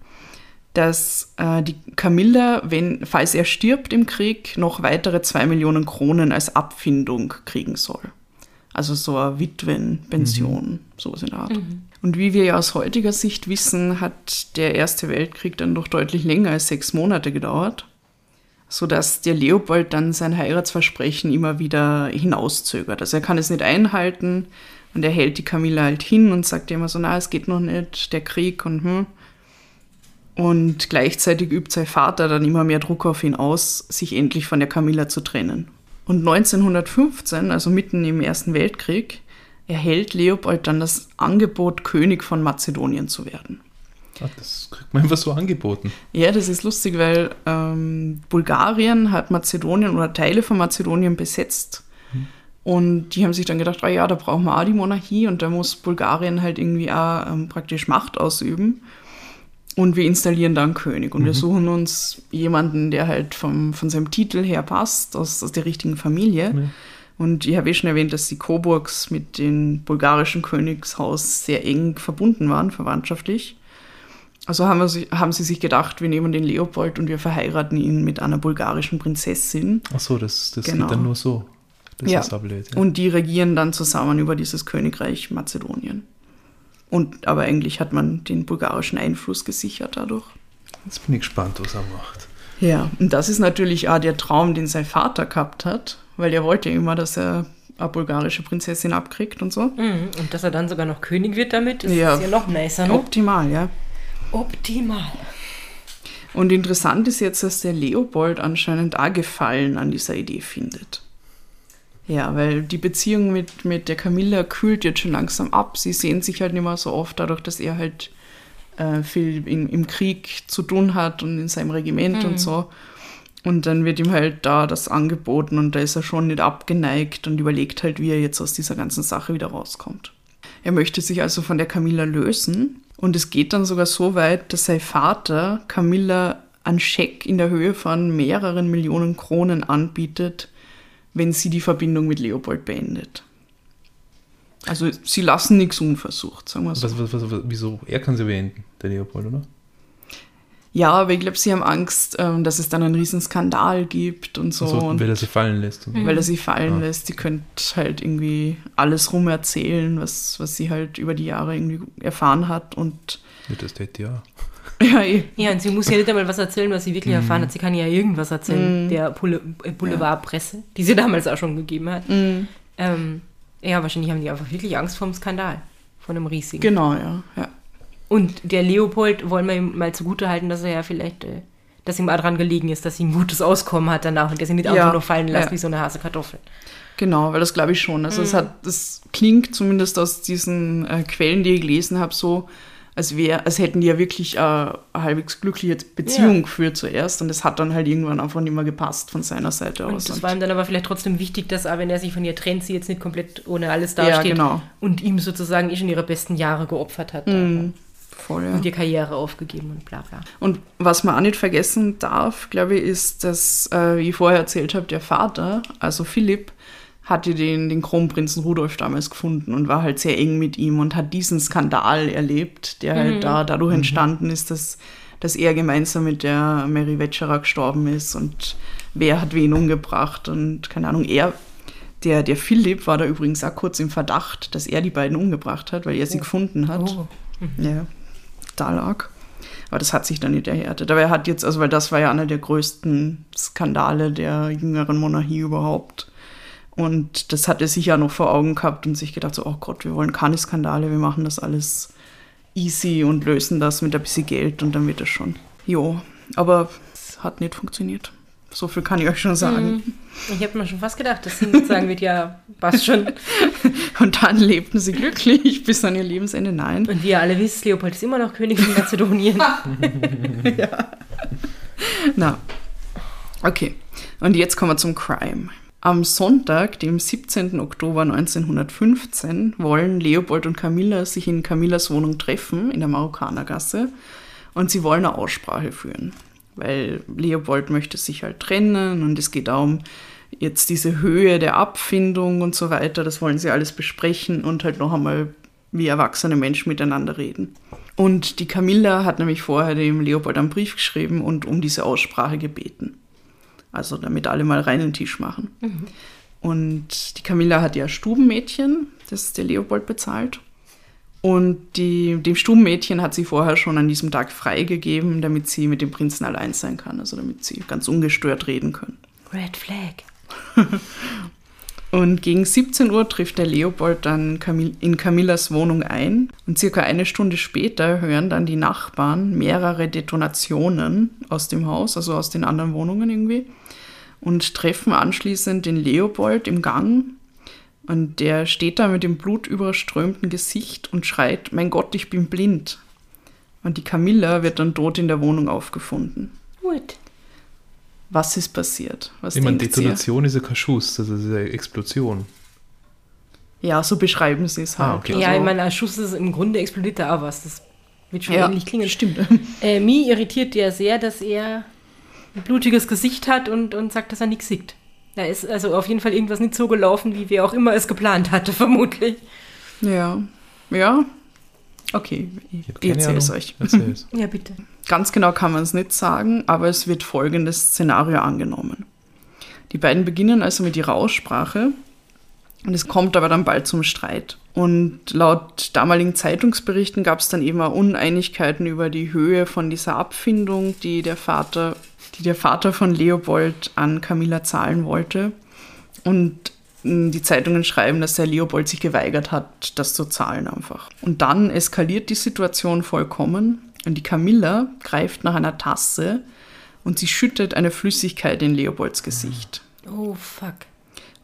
Speaker 1: dass äh, die Camilla, wenn, falls er stirbt im Krieg, noch weitere zwei Millionen Kronen als Abfindung kriegen soll. Also so eine Witwenpension, sowas in der Art. Und wie wir ja aus heutiger Sicht wissen, hat der Erste Weltkrieg dann doch deutlich länger als sechs Monate gedauert, sodass der Leopold dann sein Heiratsversprechen immer wieder hinauszögert. Also er kann es nicht einhalten und er hält die Camilla halt hin und sagt immer so, na, es geht noch nicht, der Krieg und hm. Und gleichzeitig übt sein Vater dann immer mehr Druck auf ihn aus, sich endlich von der Camilla zu trennen. Und 1915, also mitten im Ersten Weltkrieg, erhält Leopold dann das Angebot, König von Mazedonien zu werden.
Speaker 2: Ah, das kriegt man einfach so angeboten.
Speaker 1: Ja, das ist lustig, weil ähm, Bulgarien hat Mazedonien oder Teile von Mazedonien besetzt. Und die haben sich dann gedacht, ah ja, da brauchen wir auch die Monarchie und da muss Bulgarien halt irgendwie auch ähm, praktisch Macht ausüben. Und wir installieren dann König. Und wir
Speaker 2: Mhm.
Speaker 1: suchen uns jemanden, der halt vom, von seinem Titel her passt, aus, aus der richtigen Familie.
Speaker 2: Ja.
Speaker 1: Und ich habe eh schon erwähnt, dass die Coburgs mit dem bulgarischen Königshaus sehr eng verbunden waren, verwandtschaftlich. Also haben, wir, haben sie sich gedacht, wir nehmen den Leopold und wir verheiraten ihn mit einer bulgarischen Prinzessin.
Speaker 2: Ach so, das, das
Speaker 1: Genau.
Speaker 2: geht dann nur so. Das
Speaker 1: Ja.
Speaker 2: ist Ablade, ja.
Speaker 1: Und die regieren dann zusammen über dieses Königreich Mazedonien. Und aber eigentlich hat man den bulgarischen Einfluss gesichert dadurch.
Speaker 2: Jetzt bin ich gespannt, was er macht.
Speaker 1: Ja, und das ist natürlich auch der Traum, den sein Vater gehabt hat, weil er wollte immer, dass er eine bulgarische Prinzessin abkriegt und so.
Speaker 3: Mhm. Und dass er dann sogar noch König wird damit, ist
Speaker 1: Ja.
Speaker 3: ja, noch nicer, ne?
Speaker 1: Optimal, ja.
Speaker 3: Optimal.
Speaker 1: Und interessant ist jetzt, dass der Leopold anscheinend auch Gefallen an dieser Idee findet. Ja, weil die Beziehung mit, mit der Camilla kühlt jetzt schon langsam ab. Sie sehen sich halt nicht mehr so oft, dadurch, dass er halt äh, viel in, im Krieg zu tun hat und in seinem Regiment und so. Und dann wird ihm halt da das angeboten und da ist er schon nicht abgeneigt und überlegt halt, wie er jetzt aus dieser ganzen Sache wieder rauskommt. Er möchte sich also von der Camilla lösen und es geht dann sogar so weit, dass sein Vater Camilla einen Scheck in der Höhe von mehreren Millionen Kronen anbietet, wenn sie die Verbindung mit Leopold beendet. Also sie lassen nichts unversucht, sagen wir so.
Speaker 2: Was, was, was, wieso? Er kann sie beenden, der Leopold, oder?
Speaker 1: Ja, aber ich glaube, sie haben Angst, ähm, dass es dann einen riesen Skandal gibt und so.
Speaker 2: Also,
Speaker 1: und
Speaker 2: weil er sie fallen lässt. Und
Speaker 1: weil er sie fallen
Speaker 2: Ah.
Speaker 1: lässt. Die könnte halt irgendwie alles rum erzählen, was, was sie halt über die Jahre irgendwie erfahren hat. Und
Speaker 2: Ja, das hätte ja.
Speaker 1: Ja, eh.
Speaker 3: Ja, und sie muss ja nicht einmal was erzählen, was sie wirklich erfahren hat. Sie kann ja irgendwas erzählen, der Boule- äh, Boulevardpresse, die sie damals auch schon gegeben hat. Ähm, ja, wahrscheinlich haben die einfach wirklich Angst vor dem Skandal, von einem riesigen.
Speaker 1: genau, ja. ja.
Speaker 3: Und der Leopold wollen wir ihm mal zugute halten, dass er ja vielleicht, äh, dass ihm daran gelegen ist, dass sie ein gutes Auskommen hat danach und dass sie nicht
Speaker 1: Ja,
Speaker 3: einfach nur fallen lässt
Speaker 1: ja.
Speaker 3: wie so eine Hase Kartoffel.
Speaker 1: Genau, weil das glaube ich schon. Also es hat, das klingt zumindest aus diesen äh, Quellen, die ich gelesen habe, so, als wäre, als hätten die ja wirklich äh, eine halbwegs glückliche Beziehung
Speaker 3: Ja.
Speaker 1: geführt zuerst und es hat dann halt irgendwann einfach nicht mehr gepasst von seiner Seite
Speaker 3: Und
Speaker 1: aus.
Speaker 3: das war ihm dann aber vielleicht trotzdem wichtig, dass auch wenn er sich von ihr trennt, sie jetzt nicht komplett ohne alles
Speaker 1: Ja,
Speaker 3: dasteht
Speaker 1: genau.
Speaker 3: und ihm sozusagen eh schon ihre besten Jahre geopfert hat
Speaker 1: Mhm, voll, ja.
Speaker 3: und ihr Karriere aufgegeben und bla bla.
Speaker 1: Und was man auch nicht vergessen darf, glaube ich, ist, dass, äh, wie ich vorher erzählt habe, der Vater, also Philipp, hatte den, den Kronprinzen Rudolf damals gefunden und war halt sehr eng mit ihm und hat diesen Skandal erlebt, der halt da dadurch entstanden ist, dass, dass er gemeinsam mit der Mary Wetscherer gestorben ist und wer hat wen umgebracht und keine Ahnung, er, der, der Philipp war da übrigens auch kurz im Verdacht, dass er die beiden umgebracht hat, weil er sie gefunden hat.
Speaker 3: Oh.
Speaker 1: Ja, da lag. Aber das hat sich dann nicht erhärtet. Aber er hat jetzt, also weil das war ja einer der größten Skandale der jüngeren Monarchie überhaupt. Und das hat er sich ja noch vor Augen gehabt und sich gedacht, so, oh Gott, wir wollen keine Skandale, wir machen das alles easy und lösen das mit ein bisschen Geld und dann wird das schon. Jo, aber es hat nicht funktioniert. So viel kann ich euch schon sagen.
Speaker 3: Ich habe mir schon fast gedacht, dass sie nicht sagen wird, ja, passt schon.
Speaker 1: Und dann lebten sie glücklich bis an ihr Lebensende. Nein.
Speaker 3: Und wie ihr alle wisst, Leopold ist immer noch König von Mazedonien.
Speaker 1: Na, okay. Und jetzt kommen wir zum Crime. Am Sonntag, dem 17. Oktober 1915, wollen Leopold und Camilla sich in Camillas Wohnung treffen, in der Marokkanergasse, und sie wollen eine Aussprache führen. Weil Leopold möchte sich halt trennen und es geht darum, jetzt diese Höhe der Abfindung und so weiter, das wollen sie alles besprechen und halt noch einmal wie erwachsene Menschen miteinander reden. Und die Camilla hat nämlich vorher dem Leopold einen Brief geschrieben und um diese Aussprache gebeten. Also damit alle mal reinen Tisch machen. Und die Camilla hat ja Stubenmädchen, das der Leopold bezahlt. Und die, dem Stubenmädchen hat sie vorher schon an diesem Tag freigegeben, damit sie mit dem Prinzen allein sein kann, also damit sie ganz ungestört reden können.
Speaker 3: Red Flag.
Speaker 1: Und gegen 17 Uhr trifft der Leopold dann in Camillas Wohnung ein. Und circa eine Stunde später hören dann die Nachbarn mehrere Detonationen aus dem Haus, also aus den anderen Wohnungen irgendwie. Und treffen anschließend den Leopold im Gang. Und der steht da mit dem blutüberströmten Gesicht und schreit, mein Gott, ich bin blind. Und die Camilla wird dann tot in der Wohnung aufgefunden.
Speaker 3: Gut.
Speaker 1: Was ist passiert? Was
Speaker 2: Ich meine,
Speaker 1: ihr?
Speaker 2: Detonation ist ja kein Schuss, das ist eine Explosion.
Speaker 1: Ja, so beschreiben sie es halt.
Speaker 2: Ah, okay.
Speaker 3: Ja,
Speaker 1: Also-
Speaker 3: ich meine, ein Schuss ist im Grunde explodiert da auch was. Das Wird schon
Speaker 1: Ja,
Speaker 3: ähnlich klingen.
Speaker 1: stimmt.
Speaker 3: Äh, Mi irritiert ja sehr, dass er ein blutiges Gesicht hat und, und sagt, dass er nichts sieht. Da ist also auf jeden Fall irgendwas nicht so gelaufen, wie wer auch immer es geplant hatte, vermutlich.
Speaker 1: Ja. Ja. Okay, ich,
Speaker 2: Ich
Speaker 1: es euch.
Speaker 2: Erzähl's.
Speaker 3: Ja, bitte.
Speaker 1: Ganz genau kann man es nicht sagen, aber es wird folgendes Szenario angenommen. Die beiden beginnen also mit ihrer Aussprache und es kommt aber dann bald zum Streit. Und laut damaligen Zeitungsberichten gab es dann eben auch Uneinigkeiten über die Höhe von dieser Abfindung, die der Vater, die der Vater von Leopold an Camilla zahlen wollte. Und mh, die Zeitungen schreiben, dass der Leopold sich geweigert hat, das zu zahlen einfach. Und dann eskaliert die Situation vollkommen und die Camilla greift nach einer Tasse und sie schüttet eine Flüssigkeit in Leopolds Gesicht.
Speaker 3: Oh, fuck.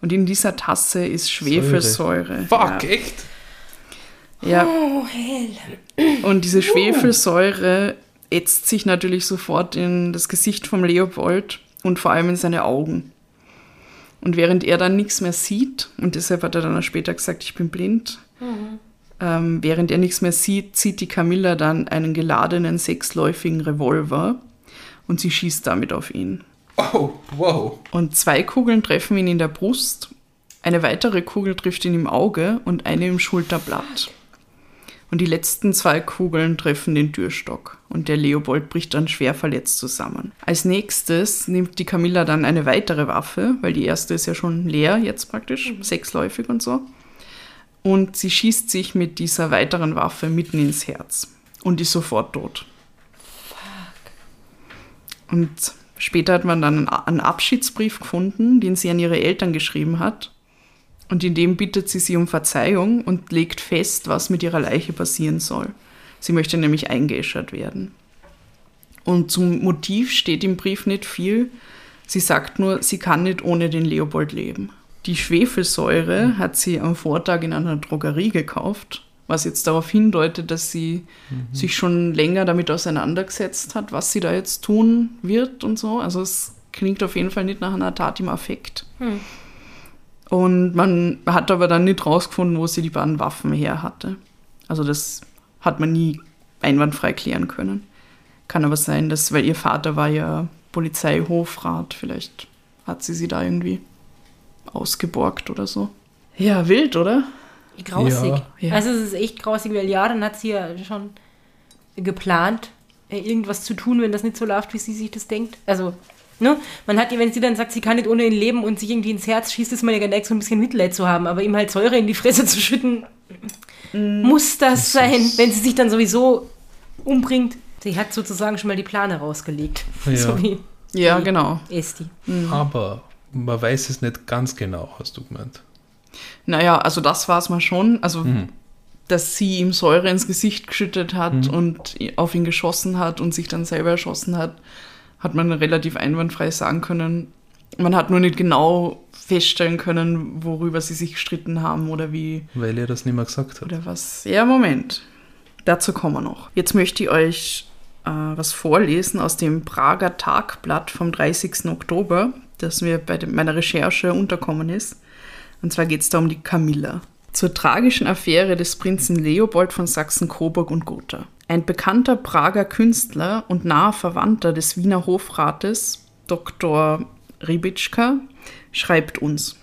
Speaker 1: Und in dieser Tasse ist Schwefelsäure.
Speaker 2: Fuck,
Speaker 1: Ja.
Speaker 2: echt?
Speaker 1: Ja.
Speaker 3: Oh, hell.
Speaker 1: Und diese Schwefelsäure ätzt sich natürlich sofort in das Gesicht vom Leopold und vor allem in seine Augen. Und während er dann nichts mehr sieht, und deshalb hat er dann auch später gesagt, ich bin blind, ähm, während er nichts mehr sieht, zieht die Camilla dann einen geladenen sechsläufigen Revolver und sie schießt damit auf ihn.
Speaker 2: Oh, wow.
Speaker 1: Und zwei Kugeln treffen ihn in der Brust, eine weitere Kugel trifft ihn im Auge und eine im Schulterblatt. Und die letzten zwei Kugeln treffen den Türstock und der Leopold bricht dann schwer verletzt zusammen. Als nächstes nimmt die Camilla dann eine weitere Waffe, weil die erste ist ja schon leer jetzt praktisch, sechsläufig und so. Und sie schießt sich mit dieser weiteren Waffe mitten ins Herz und ist sofort tot. Und später hat man dann einen Abschiedsbrief gefunden, den sie an ihre Eltern geschrieben hat. Und in dem bittet sie sie um Verzeihung und legt fest, was mit ihrer Leiche passieren soll. Sie möchte nämlich eingeäschert werden. Und zum Motiv steht im Brief nicht viel. Sie sagt nur, sie kann nicht ohne den Leopold leben. Die Schwefelsäure hat sie am Vortag in einer Drogerie gekauft, was jetzt darauf hindeutet, dass sie sich schon länger damit auseinandergesetzt hat, was sie da jetzt tun wird und so. Also es klingt auf jeden Fall nicht nach einer Tat im Affekt.
Speaker 3: Hm.
Speaker 1: Und man hat aber dann nicht rausgefunden, wo sie die beiden Waffen her hatte. Also das hat man nie einwandfrei klären können. Kann aber sein, dass, weil ihr Vater war ja Polizeihofrat, vielleicht hat sie sie da irgendwie ausgeborgt oder so. Ja, wild, oder?
Speaker 3: Grausig.
Speaker 2: Ja.
Speaker 3: Also es ist echt grausig, weil ja, dann hat sie ja schon geplant, äh, irgendwas zu tun, wenn das nicht so läuft, wie sie sich das denkt. Also, ne? Man hat ja, wenn sie dann sagt, sie kann nicht ohne ihn leben und sich irgendwie ins Herz schießt, ist man ja geneigt, so ein bisschen Mitleid zu haben. Aber ihm halt Säure in die Fresse zu schütten, muss das
Speaker 2: Das
Speaker 3: sein, wenn sie sich dann sowieso umbringt. Sie hat sozusagen schon mal die Plane rausgelegt.
Speaker 2: Ja.
Speaker 3: So wie
Speaker 1: Ja,
Speaker 3: wie
Speaker 1: genau.
Speaker 3: Esti.
Speaker 2: Aber man weiß es nicht ganz genau, hast du gemeint.
Speaker 1: Naja, also das war es mal schon. Also,
Speaker 2: Mhm.
Speaker 1: dass sie ihm Säure ins Gesicht geschüttet hat
Speaker 2: Mhm.
Speaker 1: und auf ihn geschossen hat und sich dann selber erschossen hat, hat man relativ einwandfrei sagen können. Man hat nur nicht genau feststellen können, worüber sie sich gestritten haben oder wie
Speaker 2: Weil er das nicht mehr gesagt hat.
Speaker 1: oder was. Ja, Moment. Dazu kommen wir noch. Jetzt möchte ich euch äh, was vorlesen aus dem Prager Tagblatt vom 30. Oktober, das mir bei meiner Recherche unterkommen ist. Und zwar geht es da um die Camilla. Zur tragischen Affäre des Prinzen Leopold von Sachsen-Coburg und Gotha. Ein bekannter Prager Künstler und naher Verwandter des Wiener Hofrates, Dr. Ribitschka, schreibt uns.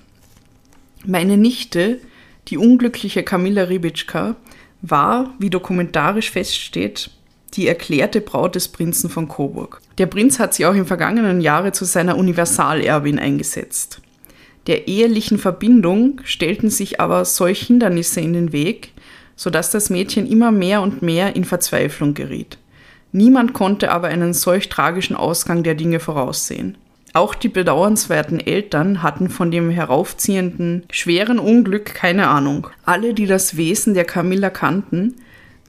Speaker 1: Meine Nichte, die unglückliche Camilla Ribitschka, war, wie dokumentarisch feststeht, die erklärte Braut des Prinzen von Coburg. Der Prinz hat sie auch im vergangenen Jahre zu seiner Universalerbin eingesetzt. Der ehelichen Verbindung stellten sich aber solch Hindernisse in den Weg, sodass das Mädchen immer mehr und mehr in Verzweiflung geriet. Niemand konnte aber einen solch tragischen Ausgang der Dinge voraussehen. Auch die bedauernswerten Eltern hatten von dem heraufziehenden, schweren Unglück keine Ahnung. Alle, die das Wesen der Camilla kannten,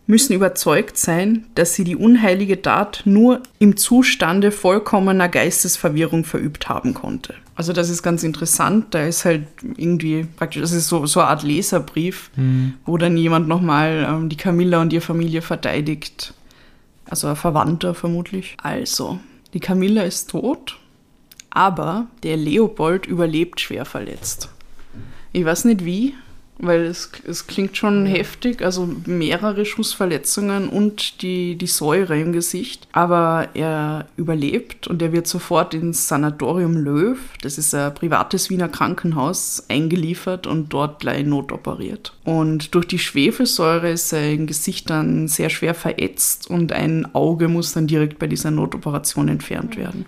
Speaker 1: müssen überzeugt sein, dass sie die unheilige Tat nur im Zustande vollkommener Geistesverwirrung verübt haben konnte. Also das ist ganz interessant, da ist halt irgendwie praktisch, das ist so, so eine Art Leserbrief, wo dann jemand nochmal ähm, die Camilla und ihre Familie verteidigt. Also ein Verwandter vermutlich. Also, die Camilla ist tot, aber der Leopold überlebt schwer verletzt. Ich weiß nicht wie, weil es, es klingt schon heftig, also mehrere Schussverletzungen und die, die Säure im Gesicht. Aber er überlebt und er wird sofort ins Sanatorium Löw, das ist ein privates Wiener Krankenhaus, eingeliefert und dort gleich notoperiert. Und durch die Schwefelsäure ist sein Gesicht dann sehr schwer verätzt und ein Auge muss dann direkt bei dieser Notoperation entfernt werden.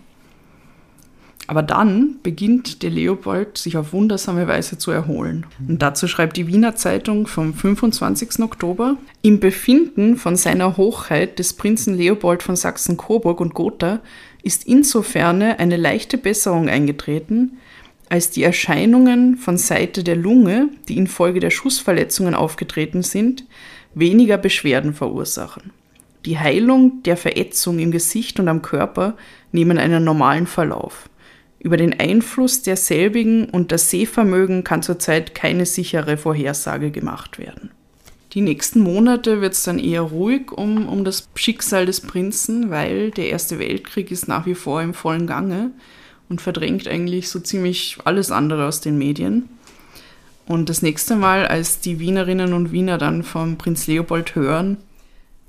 Speaker 1: Aber dann beginnt der Leopold sich auf wundersame Weise zu erholen. Und dazu schreibt die Wiener Zeitung vom 25. Oktober, im Befinden von seiner Hochheit des Prinzen Leopold von Sachsen-Coburg und Gotha ist insofern eine leichte Besserung eingetreten, als die Erscheinungen von Seite der Lunge, die infolge der Schussverletzungen aufgetreten sind, weniger Beschwerden verursachen. Die Heilung der Verätzung im Gesicht und am Körper nehmen einen normalen Verlauf. Über den Einfluss derselbigen und das Sehvermögen kann zurzeit keine sichere Vorhersage gemacht werden. Die nächsten Monate wird es dann eher ruhig um, um das Schicksal des Prinzen, weil der Erste Weltkrieg ist nach wie vor im vollen Gange und verdrängt eigentlich so ziemlich alles andere aus den Medien. Und das nächste Mal, als die Wienerinnen und Wiener dann vom Prinz Leopold hören,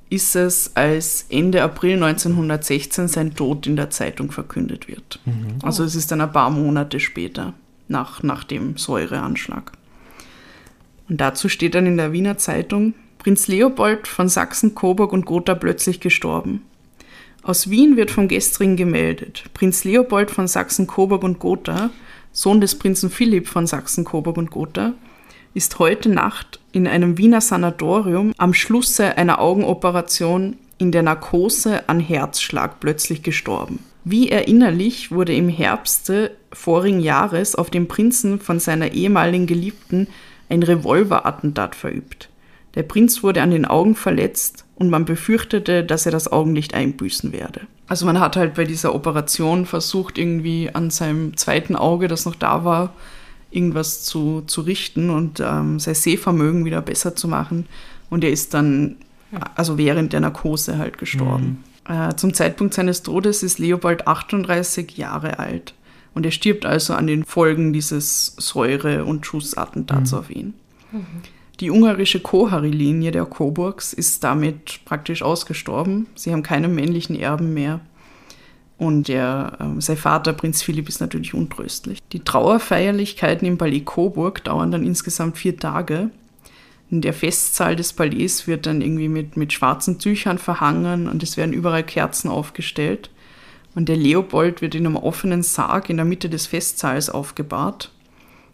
Speaker 1: ist es, als Ende April 1916 sein Tod in der Zeitung verkündet wird. Mhm. Also es ist dann ein paar Monate später, nach, nach dem Säureanschlag. Und dazu steht dann in der Wiener Zeitung, Prinz Leopold von Sachsen, Coburg und Gotha plötzlich gestorben. Aus Wien wird vom gestrigen gemeldet, Prinz Leopold von Sachsen, Coburg und Gotha, Sohn des Prinzen Philipp von Sachsen, Coburg und Gotha, ist heute Nacht in einem Wiener Sanatorium am Schlusse einer Augenoperation in der Narkose an Herzschlag plötzlich gestorben. Wie erinnerlich wurde im Herbste vorigen Jahres auf den Prinzen von seiner ehemaligen Geliebten ein Revolverattentat verübt. Der Prinz wurde an den Augen verletzt und man befürchtete, dass er das Augenlicht einbüßen werde. Also man hat halt bei dieser Operation versucht, irgendwie an seinem zweiten Auge, das noch da war, irgendwas zu, zu richten und ähm, sein Sehvermögen wieder besser zu machen. Und er ist dann, also während der Narkose halt gestorben. Mhm. Äh, zum Zeitpunkt seines Todes ist Leopold 38 Jahre alt. Und er stirbt also an den Folgen dieses Säure- und Schussattentats mhm. auf ihn. Mhm. Die ungarische Kohari-Linie der Coburgs ist damit praktisch ausgestorben. Sie haben keine männlichen Erben mehr. Und der, äh, sein Vater, Prinz Philipp, ist natürlich untröstlich. Die Trauerfeierlichkeiten im Palais Coburg dauern dann insgesamt vier Tage. In der Festsaal des Palais wird dann irgendwie mit, mit schwarzen Tüchern verhangen und es werden überall Kerzen aufgestellt. Und der Leopold wird in einem offenen Sarg in der Mitte des Festsaals aufgebahrt.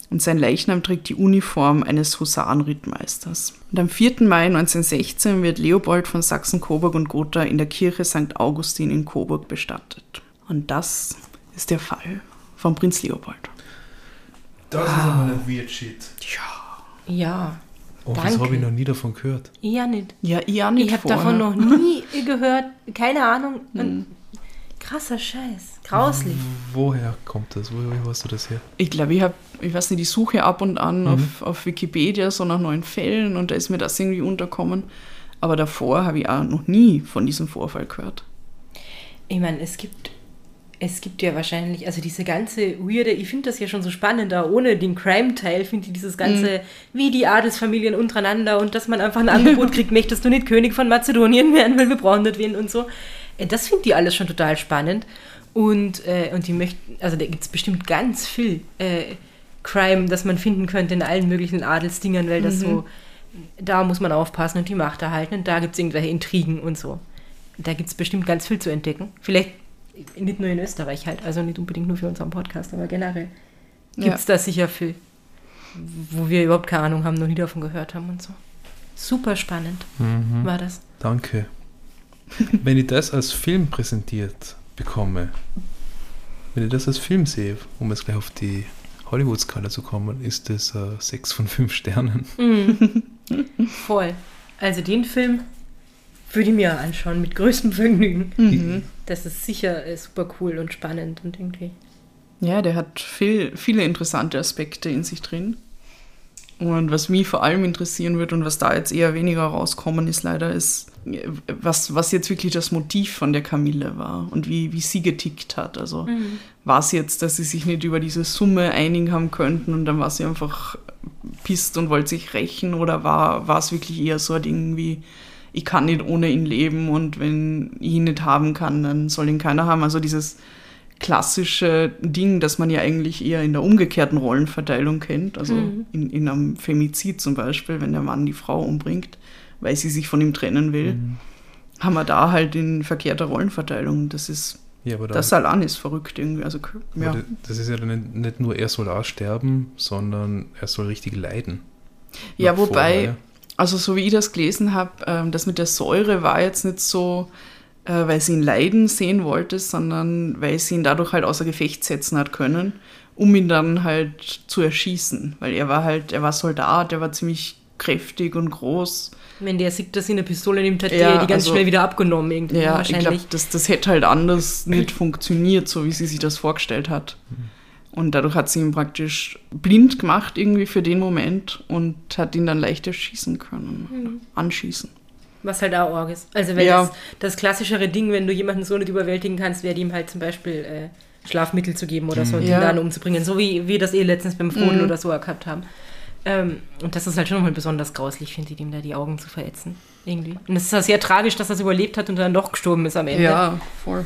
Speaker 1: Und sein Leichnam trägt die Uniform eines Husarenrittmeisters. Und am 4. Mai 1916 wird Leopold von Sachsen-Coburg und Gotha in der Kirche St. Augustin in Coburg bestattet. Und das ist der Fall von Prinz Leopold.
Speaker 2: Das wow. ist aber ein weird shit.
Speaker 3: Ja. Ja.
Speaker 2: Oh, das habe ich noch nie davon gehört.
Speaker 3: Ich ja nicht.
Speaker 1: Ja, ich auch nicht.
Speaker 3: Ich habe davon noch nie gehört. Keine Ahnung. Hm. Krasser Scheiß. Grauslich.
Speaker 2: Woher kommt das? Woher hast du das her?
Speaker 1: Ich glaube, ich habe, ich weiß nicht, die Suche ab und an mhm. auf, auf Wikipedia so nach neuen Fällen und da ist mir das irgendwie unterkommen. Aber davor habe ich auch noch nie von diesem Vorfall gehört.
Speaker 3: Ich meine, es gibt, es gibt ja wahrscheinlich, also diese ganze weirde, ich finde das ja schon so spannend, da ohne den Crime-Teil finde ich dieses ganze, mhm. wie die Adelsfamilien untereinander und dass man einfach ein Angebot kriegt, möchtest du nicht König von Mazedonien werden, weil wir brauchen das wen und so. Äh, das finde ich alles schon total spannend. Und, äh, und die möchten, also da gibt es bestimmt ganz viel äh, Crime, das man finden könnte in allen möglichen Adelsdingern, weil das mhm. so, da muss man aufpassen und die Macht erhalten und da gibt es irgendwelche Intrigen und so. Da gibt es bestimmt ganz viel zu entdecken. Vielleicht nicht nur in Österreich halt, also nicht unbedingt nur für unseren Podcast, aber generell gibt es ja. da sicher viel, wo wir überhaupt keine Ahnung haben, noch nie davon gehört haben und so. Super spannend mhm. war das.
Speaker 2: Danke. Wenn ich das als Film präsentiert bekomme, wenn ich das als Film sehe, um jetzt gleich auf die Hollywood-Skala zu kommen, ist das äh, 6 von 5 Sternen.
Speaker 3: Mm. Voll. Also den Film würde ich mir anschauen mit größtem Vergnügen. Mhm. Das ist sicher äh, super cool und spannend und irgendwie.
Speaker 1: Ja, der hat viel, viele interessante Aspekte in sich drin. Und was mich vor allem interessieren wird und was da jetzt eher weniger rauskommen ist, leider ist, was, was jetzt wirklich das Motiv von der Camille war und wie, wie sie getickt hat. Also mhm. war es jetzt, dass sie sich nicht über diese Summe einigen haben könnten und dann war sie einfach pisst und wollte sich rächen oder war, war es wirklich eher so ein Ding wie, ich kann nicht ohne ihn leben und wenn ich ihn nicht haben kann, dann soll ihn keiner haben. Also dieses klassische Ding, das man ja eigentlich eher in der umgekehrten Rollenverteilung kennt, also
Speaker 3: Mhm.
Speaker 1: in, in einem Femizid zum Beispiel, wenn der Mann die Frau umbringt, weil sie sich von ihm trennen will,
Speaker 2: Mhm.
Speaker 1: haben wir da halt in verkehrter Rollenverteilung. Das ist,
Speaker 2: Ja, aber da,
Speaker 1: das allein ist verrückt irgendwie. Also, ja.
Speaker 2: da- das ist ja dann nicht, nicht nur, er soll auch sterben, sondern er soll richtig leiden.
Speaker 1: Ja,
Speaker 2: Noch
Speaker 1: wobei,
Speaker 2: vorher.
Speaker 1: also so wie ich das gelesen habe, ähm, das mit der Säure war jetzt nicht so, äh, weil sie ihn leiden sehen wollte, sondern weil sie ihn dadurch halt außer Gefecht setzen hat können, um ihn dann halt zu erschießen. Weil er war halt, er war Soldat, er war ziemlich kräftig und groß.
Speaker 3: Wenn der sieht, dass sie eine Pistole nimmt, hat
Speaker 1: Ja,
Speaker 3: der die ganz
Speaker 1: also-
Speaker 3: schnell wieder abgenommen irgendwie.
Speaker 1: Ja, ich glaube,
Speaker 3: wahrscheinlich.
Speaker 1: das, das hätte halt anders nicht funktioniert, so wie sie sich das vorgestellt hat. Und dadurch hat sie ihn praktisch blind gemacht irgendwie für den Moment und hat ihn dann leicht erschießen können, anschießen.
Speaker 3: Was halt auch arg ist. Also wenn
Speaker 1: Ja.
Speaker 3: das, das klassischere Ding, wenn du jemanden so nicht überwältigen kannst, wäre ihm halt zum Beispiel äh, Schlafmittel zu geben oder so und
Speaker 1: Ja.
Speaker 3: ihn dann umzubringen. So wie wir das eh letztens beim Froden
Speaker 1: Mhm.
Speaker 3: oder so gehabt haben. Ähm, und das ist halt schon nochmal besonders grauslich, finde ich, ihm da die Augen zu verätzen. Irgendwie. Und es ist ja sehr tragisch, dass er es überlebt hat und dann doch gestorben ist am Ende.
Speaker 1: Ja, voll.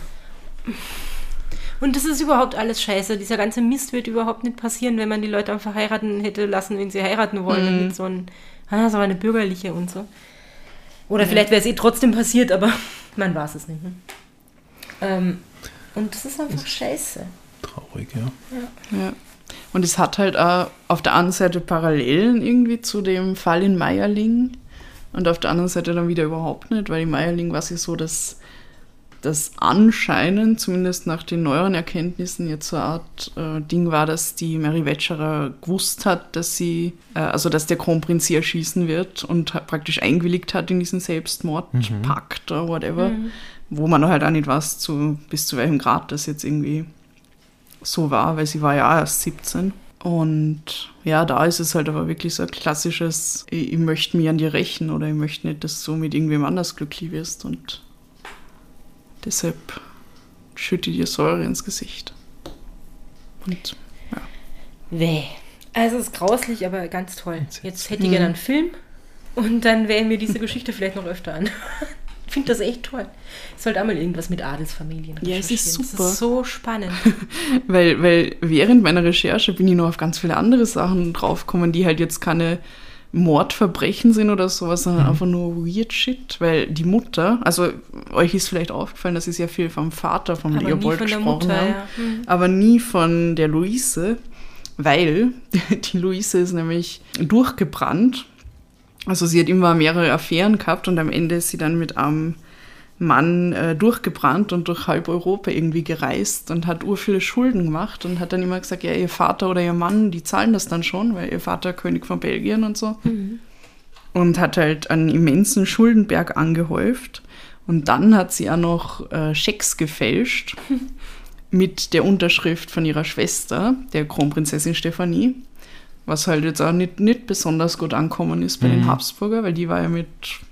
Speaker 3: Und das ist überhaupt alles scheiße. Dieser ganze Mist wird überhaupt nicht passieren, wenn man die Leute einfach heiraten hätte lassen, wenn sie heiraten wollen. Und nicht so ein, ah, so eine bürgerliche und so. Oder vielleicht wäre es eh trotzdem passiert, aber man weiß es nicht. Ne? Ähm, und das ist einfach scheiße.
Speaker 2: Traurig, ja.
Speaker 1: Ja. Und es hat halt auch auf der einen Seite Parallelen irgendwie zu dem Fall in Meierling und auf der anderen Seite dann wieder überhaupt nicht, weil in Meierling war es ja so, dass das anscheinend, zumindest nach den neueren Erkenntnissen, jetzt so eine Art äh, Ding war, dass die Mary Wetscherer gewusst hat, dass sie, äh, also dass der Kronprinz sie erschießen wird und hat praktisch eingewilligt hat in diesen Selbstmordpakt oder whatever, wo man halt auch nicht weiß, zu, bis zu welchem Grad das jetzt irgendwie so war, weil sie war ja auch erst 17. Und ja, da ist es halt aber wirklich so ein klassisches, ich, ich möchte mich an dir rächen oder ich möchte nicht, dass du mit irgendwem anders glücklich wirst und deshalb schütte dir Säure ins Gesicht. Und
Speaker 3: Weh. Also es ist grauslich, aber ganz toll. Jetzt hätte ich gerne einen Film und dann wären wir diese Geschichte vielleicht noch öfter an. Ich finde das echt toll. Es sollte auch mal irgendwas mit Adelsfamilien
Speaker 1: Ja, es ist super.
Speaker 3: Das ist so spannend.
Speaker 1: weil, weil während meiner Recherche bin ich noch auf ganz viele andere Sachen draufgekommen, die halt jetzt keine Mordverbrechen sind oder sowas, sondern einfach nur weird shit, weil die Mutter, also euch ist vielleicht aufgefallen, dass sie sehr viel vom Vater, vom
Speaker 3: Aber
Speaker 1: Leopold gesprochen
Speaker 3: Mutter,
Speaker 1: haben,
Speaker 3: ja. Hm.
Speaker 1: aber nie von der Luise, weil die Luise ist nämlich durchgebrannt. Also sie hat immer mehrere Affären gehabt und am Ende ist sie dann mit einem Mann äh, durchgebrannt und durch halb Europa irgendwie gereist und hat ur viele Schulden gemacht und hat dann immer gesagt, ja, ihr Vater oder ihr Mann, die zahlen das dann schon, weil ihr Vater König von Belgien und so. Und hat halt einen immensen Schuldenberg angehäuft. Und dann hat sie auch noch äh, Schecks gefälscht mit der Unterschrift von ihrer Schwester, der Kronprinzessin Stephanie. Was halt jetzt auch nicht, nicht besonders gut ankommen ist bei den Habsburger, weil die war ja mit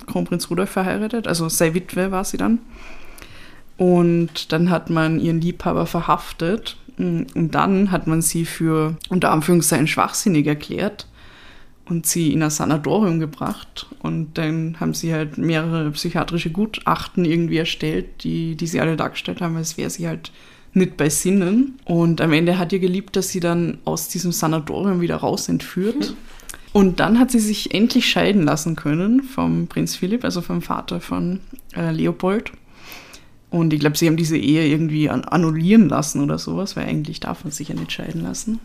Speaker 1: Kronprinz Rudolf verheiratet, also seine Witwe war sie dann. Und dann hat man ihren Liebhaber verhaftet mm, und dann hat man sie für unter Anführungszeichen schwachsinnig erklärt und sie in ein Sanatorium gebracht. Und dann haben sie halt mehrere psychiatrische Gutachten irgendwie erstellt, die, die sie alle dargestellt haben, als wäre sie halt nicht bei Sinnen. Und am Ende hat ihr geliebt, dass sie dann aus diesem Sanatorium wieder raus entführt. Und dann hat sie sich endlich scheiden lassen können vom Prinz Philipp, also vom Vater von äh, Leopold. Und ich glaube, sie haben diese Ehe irgendwie an annullieren lassen oder sowas, weil eigentlich darf man sich ja nicht scheiden lassen.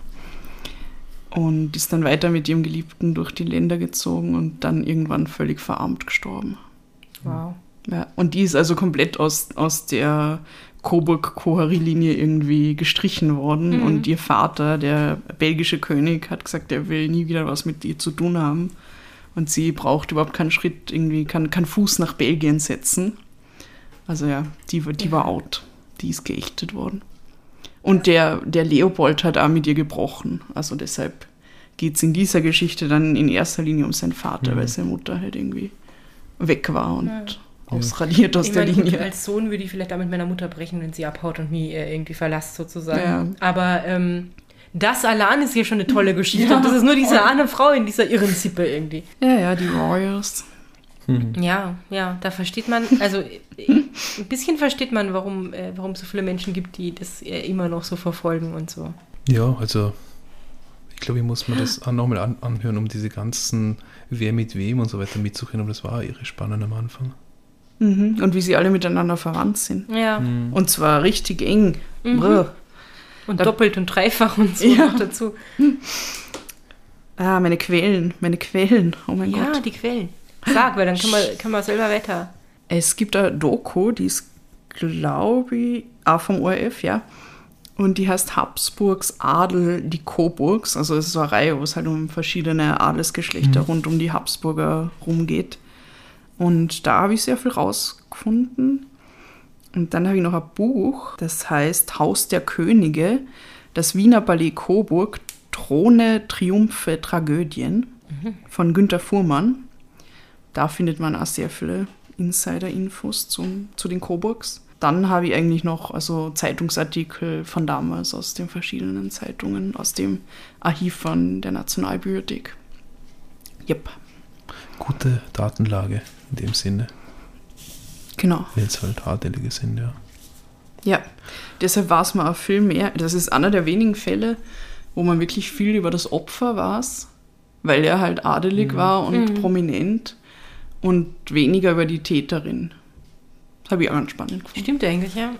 Speaker 1: Und ist dann weiter mit ihrem Geliebten durch die Länder gezogen und dann irgendwann völlig verarmt gestorben.
Speaker 3: Wow.
Speaker 1: Ja, und die ist also komplett aus, aus der Coburg-Kohari-Linie irgendwie gestrichen worden.
Speaker 3: Mhm.
Speaker 1: Und ihr Vater, der belgische König, hat gesagt, er will nie wieder was mit ihr zu tun haben. Und sie braucht überhaupt keinen Schritt, irgendwie kann keinen Fuß nach Belgien setzen. Also ja, die, war- die war out. Die ist geächtet worden. Und der, der Leopold hat auch mit ihr gebrochen. Also deshalb geht es in dieser Geschichte dann in erster Linie um seinen Vater,
Speaker 2: Mhm.
Speaker 1: weil seine Mutter halt irgendwie weg war und
Speaker 3: Ja.
Speaker 1: Ausradiert aus
Speaker 3: Ich
Speaker 1: der
Speaker 3: meine, gut,
Speaker 1: Linie.
Speaker 3: als Sohn würde ich vielleicht auch mit meiner Mutter brechen, wenn sie abhaut und mich äh, irgendwie verlasst sozusagen.
Speaker 1: Ja.
Speaker 3: Aber ähm, das allein ist hier schon eine tolle Geschichte. Und das ist nur diese eine Frau in dieser irren Sippe irgendwie.
Speaker 1: Ja, ja, die Warriors.
Speaker 3: Ja, ja, da versteht man, also äh, ein bisschen versteht man, warum äh, warum es so viele Menschen gibt, die das äh, immer noch so verfolgen und so.
Speaker 2: Ja, also ich glaube, ich muss mir das auch nochmal an, anhören, um diese ganzen Wer mit wem und so weiter mitzukriegen. Aber das war irre spannend am Anfang.
Speaker 1: Mhm. Und wie sie alle miteinander verwandt sind.
Speaker 3: Ja.
Speaker 1: Und zwar richtig eng. Brr.
Speaker 3: Und doppelt und dreifach und so
Speaker 1: Ja.
Speaker 3: noch dazu.
Speaker 1: Ah, meine Quellen, meine Quellen. Oh mein
Speaker 3: Ja,
Speaker 1: Gott.
Speaker 3: die Quellen. Sag, weil dann kann man, kann man selber weiter.
Speaker 1: Es gibt eine Doku, die ist, glaube ich, auch vom ORF, ja. Und die heißt Habsburgs Adel, die Coburgs. Also es ist so eine Reihe, wo es halt um verschiedene Adelsgeschlechter rund um die Habsburger rumgeht. Und da habe ich sehr viel rausgefunden. Und dann habe ich noch ein Buch, das heißt Haus der Könige, das Wiener Ballet Coburg, Throne, Triumphe, Tragödien von Günter Fuhrmann. Da findet man auch sehr viele Insider-Infos zum, zu den Coburgs. Dann habe ich eigentlich noch also Zeitungsartikel von damals aus den verschiedenen Zeitungen, aus dem Archiv von der Nationalbibliothek. Yep,
Speaker 2: Gute Datenlage in dem Sinne,
Speaker 1: genau.
Speaker 2: wenn es halt Adelige sind, ja.
Speaker 1: Ja, deshalb war es mir auch viel mehr. Das ist einer der wenigen Fälle, wo man wirklich viel über das Opfer weiß, weil er halt adelig war und prominent und weniger über die Täterin. Das habe ich auch ganz spannend gefunden.
Speaker 3: Stimmt eigentlich, ja.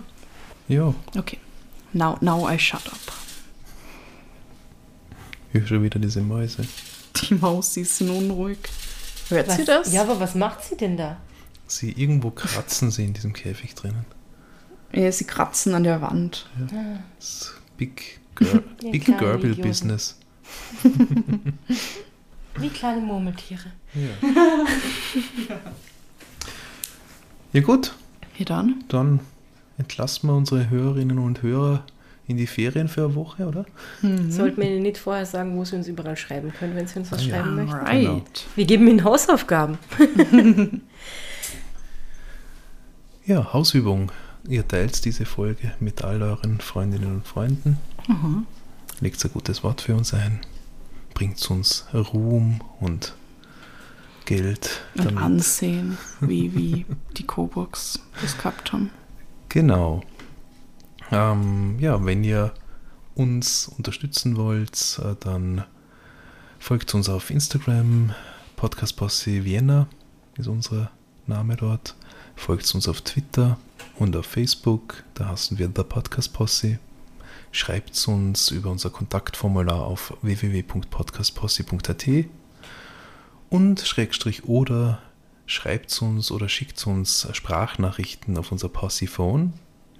Speaker 2: Ja,
Speaker 1: Okay, now, now I shut up.
Speaker 2: ich höre schon wieder diese Mäuse.
Speaker 1: Die Maus ist sind unruhig. Hört sie
Speaker 3: Was-
Speaker 1: das?
Speaker 3: Ja, aber was macht sie denn da?
Speaker 2: Sie irgendwo kratzen sie in diesem Käfig drinnen.
Speaker 1: Ja, sie kratzen an der Wand.
Speaker 2: Das Big, Girl,
Speaker 3: Ja,
Speaker 2: Big Gerbil. Business.
Speaker 3: Wie kleine Murmeltiere.
Speaker 2: Ja gut,
Speaker 1: Ja, dann.
Speaker 2: dann entlassen wir unsere Hörerinnen und Hörer in die Ferien für eine Woche, oder?
Speaker 3: Sollten wir Ihnen nicht vorher sagen, wo Sie uns überall schreiben können, wenn Sie uns was
Speaker 2: ja.
Speaker 3: schreiben möchten?
Speaker 1: Right.
Speaker 2: Genau.
Speaker 3: Wir geben Ihnen Hausaufgaben.
Speaker 2: Ja, Hausübung. Ihr teilt diese Folge mit all euren Freundinnen und Freunden. Legt ein gutes Wort für uns ein. Bringt uns Ruhm und Geld.
Speaker 1: Und
Speaker 2: damit.
Speaker 1: ansehen, wie, wie die Coburgs das gehabt haben.
Speaker 2: Genau. Ähm, ja, wenn ihr uns unterstützen wollt, äh, dann folgt uns auf Instagram. Podcast Posse Vienna ist unser Name dort. Folgt uns auf Twitter und auf Facebook. Da heißen wir The Podcast Posse. Schreibt uns über unser Kontaktformular auf www.podcastposse.at und Schrägstrich oder schreibt uns oder schickt uns Sprachnachrichten auf unser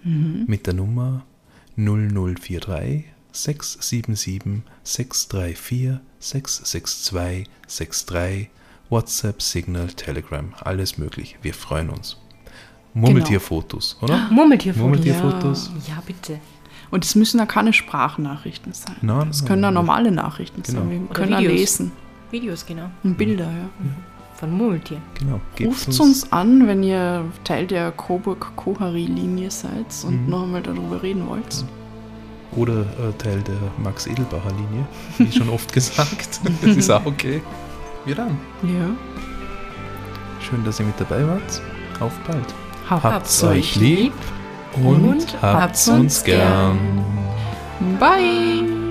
Speaker 2: Posse-Phone mit der Nummer 0043 677 634 662 63 WhatsApp, Signal, Telegram, alles möglich. Wir freuen uns. Murmeltierfotos, oder?
Speaker 3: Murmeltierfotos.
Speaker 2: Murmeltierfotos.
Speaker 3: Ja, bitte.
Speaker 1: Und es müssen ja keine Sprachnachrichten sein.
Speaker 2: Nein,
Speaker 1: Es
Speaker 2: nein,
Speaker 1: können ja
Speaker 2: nein.
Speaker 1: normale Nachrichten
Speaker 2: Genau.
Speaker 1: sein. Wir
Speaker 3: Oder
Speaker 1: können ja
Speaker 3: Videos.
Speaker 1: lesen.
Speaker 3: Videos, genau.
Speaker 1: Und Bilder, ja.
Speaker 3: Von Murmeltieren.
Speaker 2: Genau. Gebt
Speaker 1: Ruft uns an, wenn ihr Teil der Coburg-Kohari-Linie seid und
Speaker 2: Mhm.
Speaker 1: noch einmal darüber reden wollt.
Speaker 2: Oder äh, Teil der Max Edelbacher Linie, wie schon oft gesagt. Das ist auch okay. Wir dann.
Speaker 1: Ja.
Speaker 2: Schön, dass ihr mit dabei wart. Auf bald.
Speaker 1: Habt's
Speaker 2: euch lieb und,
Speaker 3: und
Speaker 2: habt's uns gern.
Speaker 1: Bye.